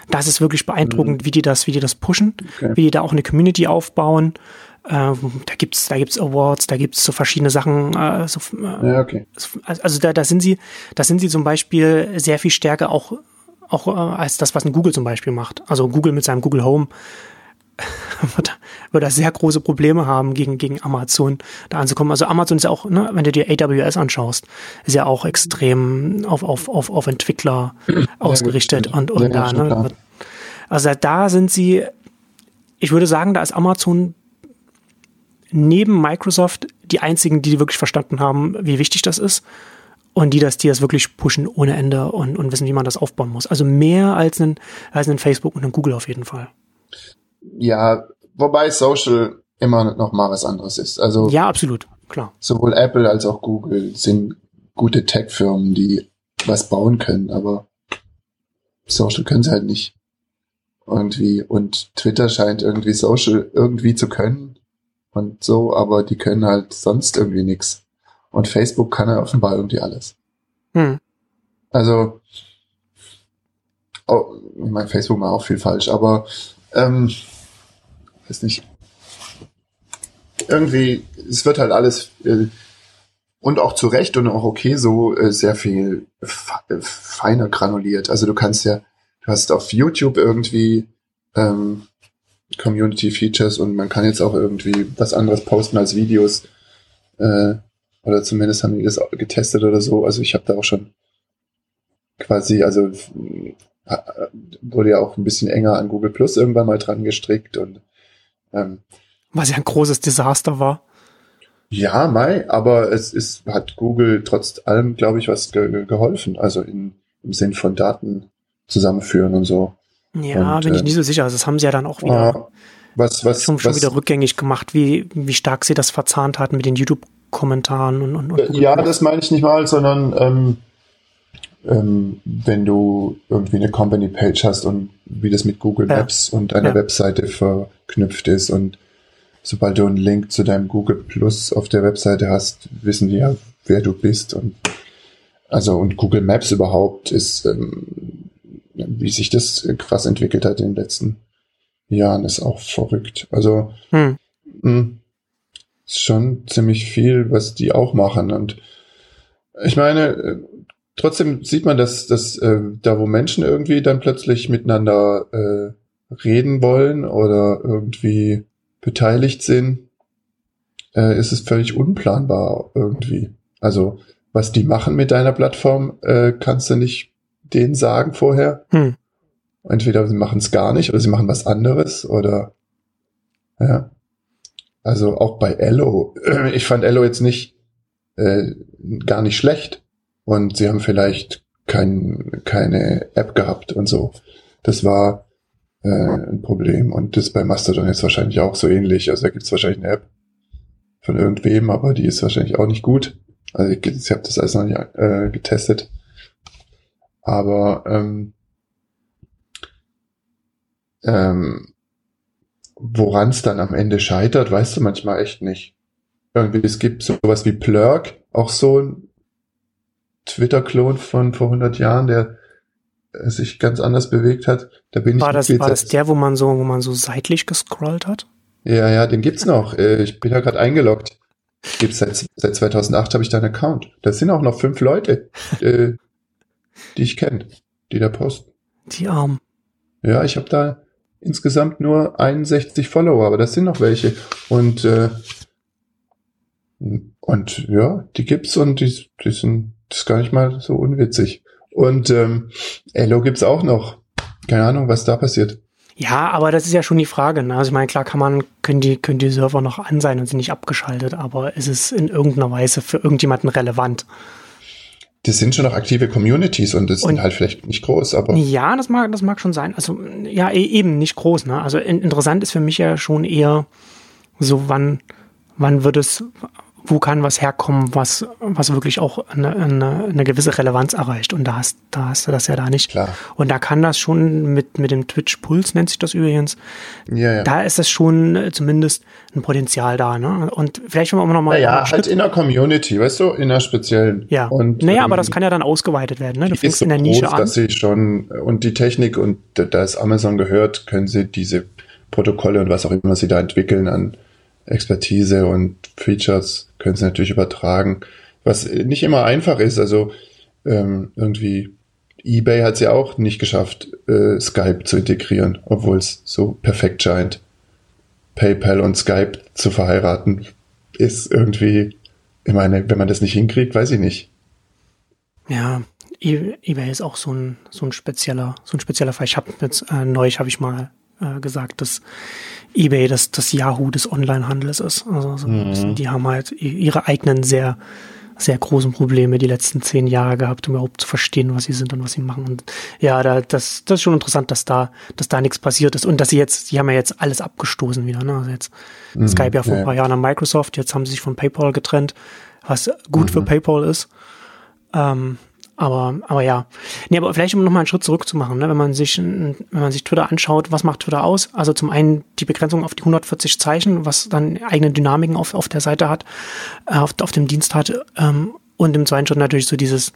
[SPEAKER 2] das ist wirklich beeindruckend, mhm. wie die das, wie die das pushen, okay. wie die da auch eine Community aufbauen. Äh, da gibt's, da gibt's Awards, da gibt's so verschiedene Sachen. Äh, so, äh, ja, okay. Also da, da sind sie, da sind sie zum Beispiel sehr viel stärker auch, auch äh, als das, was ein Google zum Beispiel macht. Also Google mit seinem Google Home wird, würde er sehr große Probleme haben, gegen, gegen Amazon da anzukommen. Also Amazon ist ja auch, ne, wenn du dir AWS anschaust, ist ja auch extrem auf, auf, auf, auf Entwickler ausgerichtet ja, und, und da, ne, also da sind sie, ich würde sagen, da ist Amazon neben Microsoft die einzigen, die wirklich verstanden haben, wie wichtig das ist und die das, die das wirklich pushen ohne Ende und, und wissen, wie man das aufbauen muss. Also mehr als ein, als ein Facebook und ein Google auf jeden Fall.
[SPEAKER 3] Ja, wobei Social immer noch mal was anderes ist. Also
[SPEAKER 2] ja, absolut, klar.
[SPEAKER 3] Sowohl Apple als auch Google sind gute Tech-Firmen, die was bauen können, aber Social können sie halt nicht irgendwie. Und Twitter scheint irgendwie Social irgendwie zu können und so, aber die können halt sonst irgendwie nichts. Und Facebook kann ja offenbar irgendwie alles. Hm. Also, oh, ich meine, Facebook macht auch viel falsch, aber ähm, weiß nicht. Irgendwie, es wird halt alles äh, und auch zu Recht und auch okay so äh, sehr viel feiner granuliert. Also du kannst ja, du hast auf YouTube irgendwie ähm, Community Features und man kann jetzt auch irgendwie was anderes posten als Videos. Äh, oder zumindest haben die das getestet oder so. Also ich habe da auch schon quasi, also äh, wurde ja auch ein bisschen enger an Google Plus irgendwann mal dran gestrickt und ähm,
[SPEAKER 2] was ja ein großes Desaster war.
[SPEAKER 3] Ja, Mai, aber es ist, hat Google trotz allem, glaube ich, was ge geholfen. Also in, im Sinn von Daten zusammenführen und so.
[SPEAKER 2] Ja, und, bin ich äh, nicht so sicher. Also das haben sie ja dann auch wieder
[SPEAKER 3] ah, was, was,
[SPEAKER 2] schon, schon wieder rückgängig gemacht, wie, wie stark sie das verzahnt hatten mit den YouTube-Kommentaren und, und, und
[SPEAKER 3] Ja, das meine ich nicht mal, sondern ähm, ähm, wenn du irgendwie eine Company-Page hast und wie das mit Google Maps ja. und einer ja. Webseite verknüpft ist und sobald du einen Link zu deinem Google Plus auf der Webseite hast, wissen die ja, wer du bist und also und Google Maps überhaupt ist ähm, wie sich das krass entwickelt hat in den letzten Jahren, ist auch verrückt. Also hm. mh, hm, ist schon ziemlich viel, was die auch machen. Und ich meine, äh, trotzdem sieht man, dass, dass äh, da, wo Menschen irgendwie dann plötzlich miteinander äh, reden wollen oder irgendwie beteiligt sind, äh, ist es völlig unplanbar irgendwie. Also was die machen mit deiner Plattform, äh, kannst du nicht denen sagen vorher. Hm. Entweder sie machen es gar nicht oder sie machen was anderes oder ja. Also auch bei Ello. Ich fand Ello jetzt nicht äh, gar nicht schlecht und sie haben vielleicht kein, keine App gehabt und so. Das war äh, ein Problem und das bei Mastodon ist wahrscheinlich auch so ähnlich. Also da gibt es wahrscheinlich eine App von irgendwem, aber die ist wahrscheinlich auch nicht gut. Also ich, ich habe das alles noch nicht äh, getestet. Aber ähm, ähm, woran es dann am Ende scheitert, weißt du manchmal echt nicht. Irgendwie, es gibt sowas wie Plurk, auch so ein Twitter-Klon von vor 100 Jahren, der äh, sich ganz anders bewegt hat. Da bin
[SPEAKER 2] war ich das, war das der, wo man so, wo man so seitlich gescrollt hat?
[SPEAKER 3] Ja, ja, den gibt's noch. Äh, ich bin ja gerade eingeloggt. Gibt's seit, seit 2008 habe ich da einen Account. Da sind auch noch fünf Leute. äh, die ich kenne, die da posten.
[SPEAKER 2] Die Armen.
[SPEAKER 3] Ja, ich habe da insgesamt nur 61 Follower, aber das sind noch welche. Und äh, und ja, die gibt's und die, die sind das ist gar nicht mal so unwitzig. Und ähm, Elo gibt's auch noch. Keine Ahnung, was da passiert.
[SPEAKER 2] Ja, aber das ist ja schon die Frage. Ne? Also ich meine, klar kann man, können die, können die Server noch an sein und sind nicht abgeschaltet, aber ist es in irgendeiner Weise für irgendjemanden relevant?
[SPEAKER 3] das sind schon noch aktive Communities und das und, sind halt vielleicht nicht groß, aber.
[SPEAKER 2] Ja, das mag, das mag schon sein. Also, ja, e, eben nicht groß, ne? Also in, interessant ist für mich ja schon eher so, wann, wann wird es, wo kann was herkommen, was, was wirklich auch eine, eine, eine gewisse Relevanz erreicht. Und da hast, da hast du das ja da nicht.
[SPEAKER 3] Klar.
[SPEAKER 2] Und da kann das schon mit, mit dem Twitch Puls, nennt sich das übrigens.
[SPEAKER 3] Ja, ja.
[SPEAKER 2] Da ist das schon äh, zumindest ein Potenzial da, ne? Und vielleicht wollen wir noch mal.
[SPEAKER 3] Ja, halt in der Community, weißt du, in der speziellen.
[SPEAKER 2] Ja.
[SPEAKER 3] Und,
[SPEAKER 2] naja, ähm, aber das kann ja dann ausgeweitet werden, ne? Du fängst so in der Nische groß, an.
[SPEAKER 3] Dass sie schon, und die Technik und da es Amazon gehört, können sie diese Protokolle und was auch immer sie da entwickeln an Expertise und Features können sie natürlich übertragen, was nicht immer einfach ist. Also ähm, irgendwie eBay hat es ja auch nicht geschafft, äh, Skype zu integrieren, obwohl es so perfekt scheint. PayPal und Skype zu verheiraten, ist irgendwie, ich meine, wenn man das nicht hinkriegt, weiß ich nicht.
[SPEAKER 2] Ja, e-, eBay ist auch so ein, so ein spezieller, so ein spezieller Fall. Ich habe jetzt äh, neulich habe ich mal äh, gesagt, dass eBay das, das Yahoo des Onlinehandels ist. Also so mhm. die haben halt ihre eigenen sehr sehr großen Probleme die letzten zehn Jahre gehabt, um überhaupt zu verstehen, was sie sind und was sie machen. Und ja, da, das, das ist schon interessant, dass da, dass da nichts passiert ist und dass sie jetzt, sie haben ja jetzt alles abgestoßen wieder. Ne? Also jetzt mhm, Skype ja vor ja. ein paar Jahren an Microsoft, jetzt haben sie sich von PayPal getrennt, was gut mhm. für PayPal ist. Ähm, aber, aber ja. Nee, aber vielleicht um nochmal einen Schritt zurück zu machen, ne? wenn man sich, wenn man sich Twitter anschaut, was macht Twitter aus? Also zum einen die Begrenzung auf die 140 Zeichen, was dann eigene Dynamiken auf, auf der Seite hat, äh, auf, auf dem Dienst hat. Ähm, und im zweiten Schritt natürlich so dieses,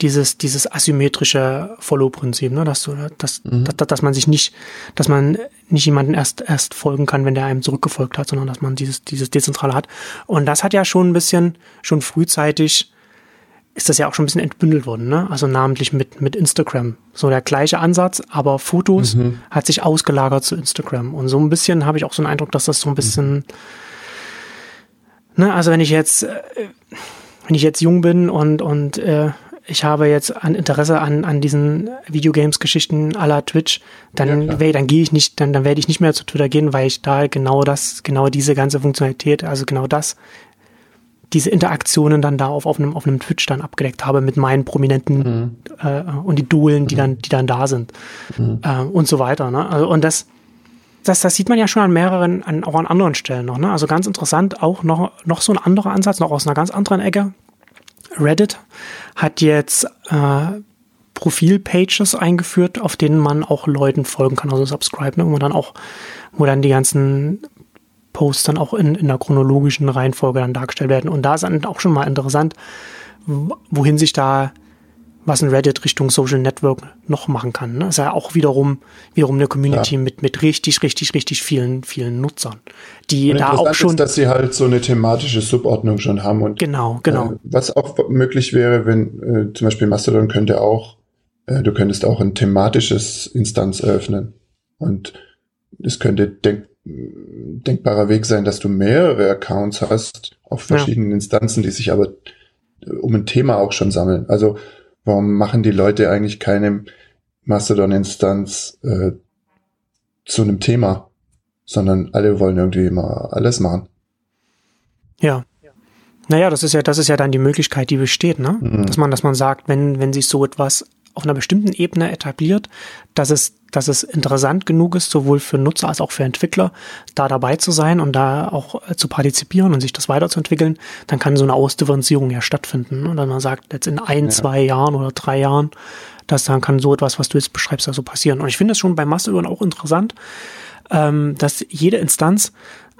[SPEAKER 2] dieses, dieses asymmetrische Follow-Prinzip, ne? dass du, dass, mhm. dass, dass man sich nicht, dass man nicht jemanden erst, erst folgen kann, wenn der einem zurückgefolgt hat, sondern dass man dieses, dieses Dezentrale hat. Und das hat ja schon ein bisschen, schon frühzeitig ist das ja auch schon ein bisschen entbündelt worden, ne? Also namentlich mit, mit Instagram. So der gleiche Ansatz, aber Fotos mhm. hat sich ausgelagert zu Instagram. Und so ein bisschen habe ich auch so einen Eindruck, dass das so ein bisschen, mhm. ne, also wenn ich jetzt, äh, wenn ich jetzt jung bin und, und äh, ich habe jetzt an Interesse an, an diesen Videogames-Geschichten aller Twitch, dann, ja, dann gehe ich nicht, dann, dann werde ich nicht mehr zu Twitter gehen, weil ich da genau das, genau diese ganze Funktionalität, also genau das diese Interaktionen dann da auf, auf, einem, auf einem Twitch dann abgedeckt habe mit meinen Prominenten mhm. äh, und Idolen, die mhm. dann, die dann da sind mhm. äh, und so weiter. Ne? Also, und das, das, das sieht man ja schon an mehreren, an, auch an anderen Stellen noch. Ne? Also ganz interessant, auch noch, noch so ein anderer Ansatz, noch aus einer ganz anderen Ecke. Reddit hat jetzt äh, Profilpages eingeführt, auf denen man auch Leuten folgen kann, also Subscribe, ne? wo man dann auch, wo dann die ganzen Posts dann auch in, in der chronologischen Reihenfolge dann dargestellt werden. Und da ist dann auch schon mal interessant, wohin sich da was ein Reddit Richtung Social Network noch machen kann. Ne? ist ja auch wiederum, wiederum eine Community ja. mit, mit richtig, richtig, richtig vielen, vielen Nutzern. Die und da auch schon. Ist,
[SPEAKER 3] dass sie halt so eine thematische Subordnung schon haben und.
[SPEAKER 2] Genau, genau.
[SPEAKER 3] Äh, was auch möglich wäre, wenn, äh, zum Beispiel Mastodon könnte auch, äh, du könntest auch ein thematisches Instanz eröffnen. Und es könnte denk denkbarer Weg sein, dass du mehrere Accounts hast auf verschiedenen ja. Instanzen, die sich aber äh, um ein Thema auch schon sammeln. Also warum machen die Leute eigentlich keine Mastodon-Instanz äh, zu einem Thema, sondern alle wollen irgendwie immer alles machen.
[SPEAKER 2] Ja. Naja, das ist ja, das ist ja dann die Möglichkeit, die besteht, ne? Mhm. Dass man, dass man sagt, wenn, wenn sich so etwas auf einer bestimmten Ebene etabliert, dass es, dass es interessant genug ist, sowohl für Nutzer als auch für Entwickler, da dabei zu sein und da auch äh, zu partizipieren und sich das weiterzuentwickeln, dann kann so eine Ausdifferenzierung ja stattfinden. Und dann man sagt, jetzt in ein, ja. zwei Jahren oder drei Jahren, dass dann kann so etwas, was du jetzt beschreibst, also passieren. Und ich finde es schon bei Mastodon auch interessant, ähm, dass jede Instanz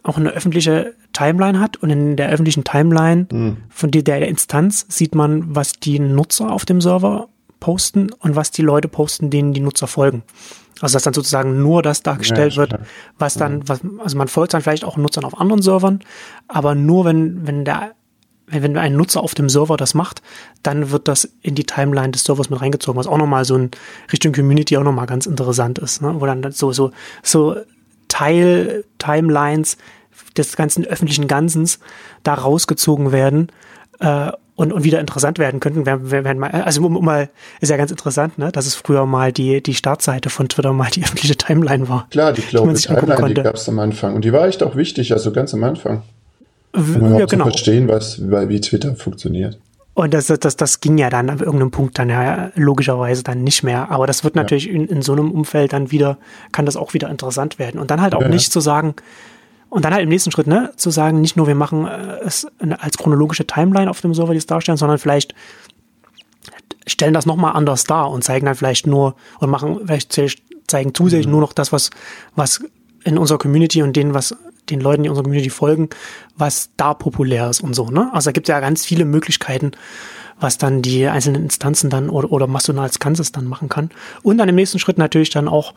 [SPEAKER 2] auch eine öffentliche Timeline hat und in der öffentlichen Timeline mhm. von der, der Instanz sieht man, was die Nutzer auf dem Server posten und was die Leute posten, denen die Nutzer folgen. Also dass dann sozusagen nur das dargestellt ja, wird, was dann, was, also man folgt dann vielleicht auch Nutzern auf anderen Servern, aber nur wenn, wenn der, wenn ein Nutzer auf dem Server das macht, dann wird das in die Timeline des Servers mit reingezogen, was auch nochmal so in Richtung Community auch nochmal ganz interessant ist, ne? wo dann so, so, so Teil, Timelines des ganzen öffentlichen Ganzens da rausgezogen werden, äh, und, und wieder interessant werden könnten. Wenn, wenn, mal, also um, um mal, ist ja ganz interessant, ne, dass es früher mal die, die Startseite von Twitter mal die öffentliche Timeline war.
[SPEAKER 3] Klar, die Global die Timeline, die gab es am Anfang. Und die war echt auch wichtig, also ganz am Anfang. Um ja, genau. zu verstehen, was, wie Twitter funktioniert.
[SPEAKER 2] Und das, das, das ging ja dann an irgendeinem Punkt dann ja logischerweise dann nicht mehr. Aber das wird natürlich ja. in, in so einem Umfeld dann wieder, kann das auch wieder interessant werden. Und dann halt auch ja, nicht zu sagen, und dann halt im nächsten Schritt, ne, zu sagen, nicht nur wir machen äh, es als chronologische Timeline auf dem Server, die es darstellen, sondern vielleicht stellen das nochmal anders dar und zeigen dann vielleicht nur und machen, vielleicht zeigen zusätzlich mhm. nur noch das, was, was in unserer Community und denen, was den Leuten, die unserer Community folgen, was da populär ist und so, ne? Also da gibt es ja ganz viele Möglichkeiten, was dann die einzelnen Instanzen dann oder, oder Mastodon als Ganzes dann machen kann. Und dann im nächsten Schritt natürlich dann auch,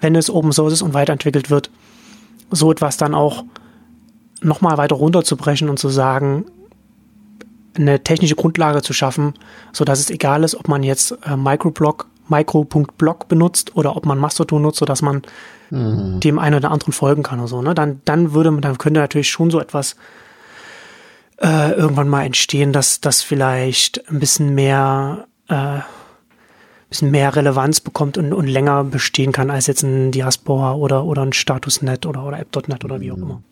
[SPEAKER 2] wenn es Open Source ist und weiterentwickelt wird, so etwas dann auch nochmal weiter runterzubrechen und zu sagen, eine technische Grundlage zu schaffen, so dass es egal ist, ob man jetzt äh, Microblog micro.blog benutzt oder ob man Mastodon nutzt, sodass man mhm. dem einen oder anderen folgen kann oder so, ne? Dann, dann würde man, dann könnte natürlich schon so etwas äh, irgendwann mal entstehen, dass das vielleicht ein bisschen mehr äh, bisschen mehr Relevanz bekommt und, und länger bestehen kann als jetzt ein Diaspora oder, oder ein Statusnet oder, oder App.net oder wie auch immer.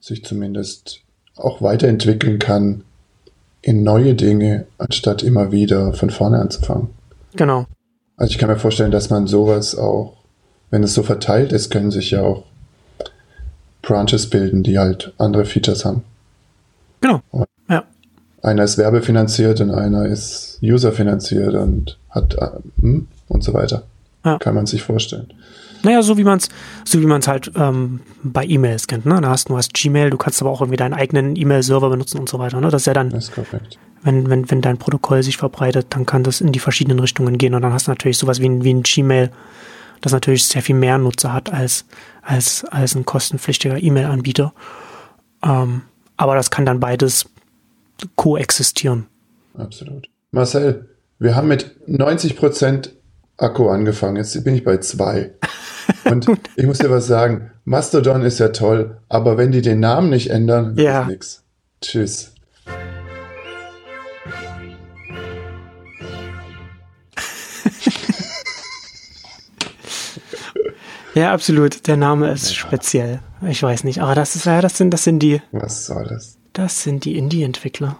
[SPEAKER 3] Sich zumindest auch weiterentwickeln kann in neue Dinge, anstatt immer wieder von vorne anzufangen.
[SPEAKER 2] Genau.
[SPEAKER 3] Also ich kann mir vorstellen, dass man sowas auch, wenn es so verteilt ist, können sich ja auch Branches bilden, die halt andere Features haben.
[SPEAKER 2] Genau. ja.
[SPEAKER 3] Einer ist werbefinanziert und einer ist userfinanziert und hat äh, hm, und so weiter. Ja. Kann man sich vorstellen.
[SPEAKER 2] Naja, so wie man es, so wie halt ähm, bei E-Mails kennt. Ne? Da hast du hast Gmail, du kannst aber auch irgendwie deinen eigenen E-Mail-Server benutzen und so weiter. Ne? Das ist ja dann,
[SPEAKER 3] ist
[SPEAKER 2] wenn, wenn, wenn dein Protokoll sich verbreitet, dann kann das in die verschiedenen Richtungen gehen und dann hast du natürlich sowas wie ein, wie ein Gmail, das natürlich sehr viel mehr Nutzer hat als, als, als ein kostenpflichtiger E-Mail-Anbieter. Ähm, aber das kann dann beides koexistieren.
[SPEAKER 3] Absolut. Marcel, wir haben mit 90 Prozent Akku angefangen. Jetzt bin ich bei zwei. Und ich muss dir was sagen. Mastodon ist ja toll, aber wenn die den Namen nicht ändern,
[SPEAKER 2] ja. ist
[SPEAKER 3] nix. Tschüss.
[SPEAKER 2] ja, absolut. Der Name ist ja. speziell. Ich weiß nicht, aber das ist ja, das sind, das sind die.
[SPEAKER 3] Was soll das?
[SPEAKER 2] Das sind die Indie-Entwickler.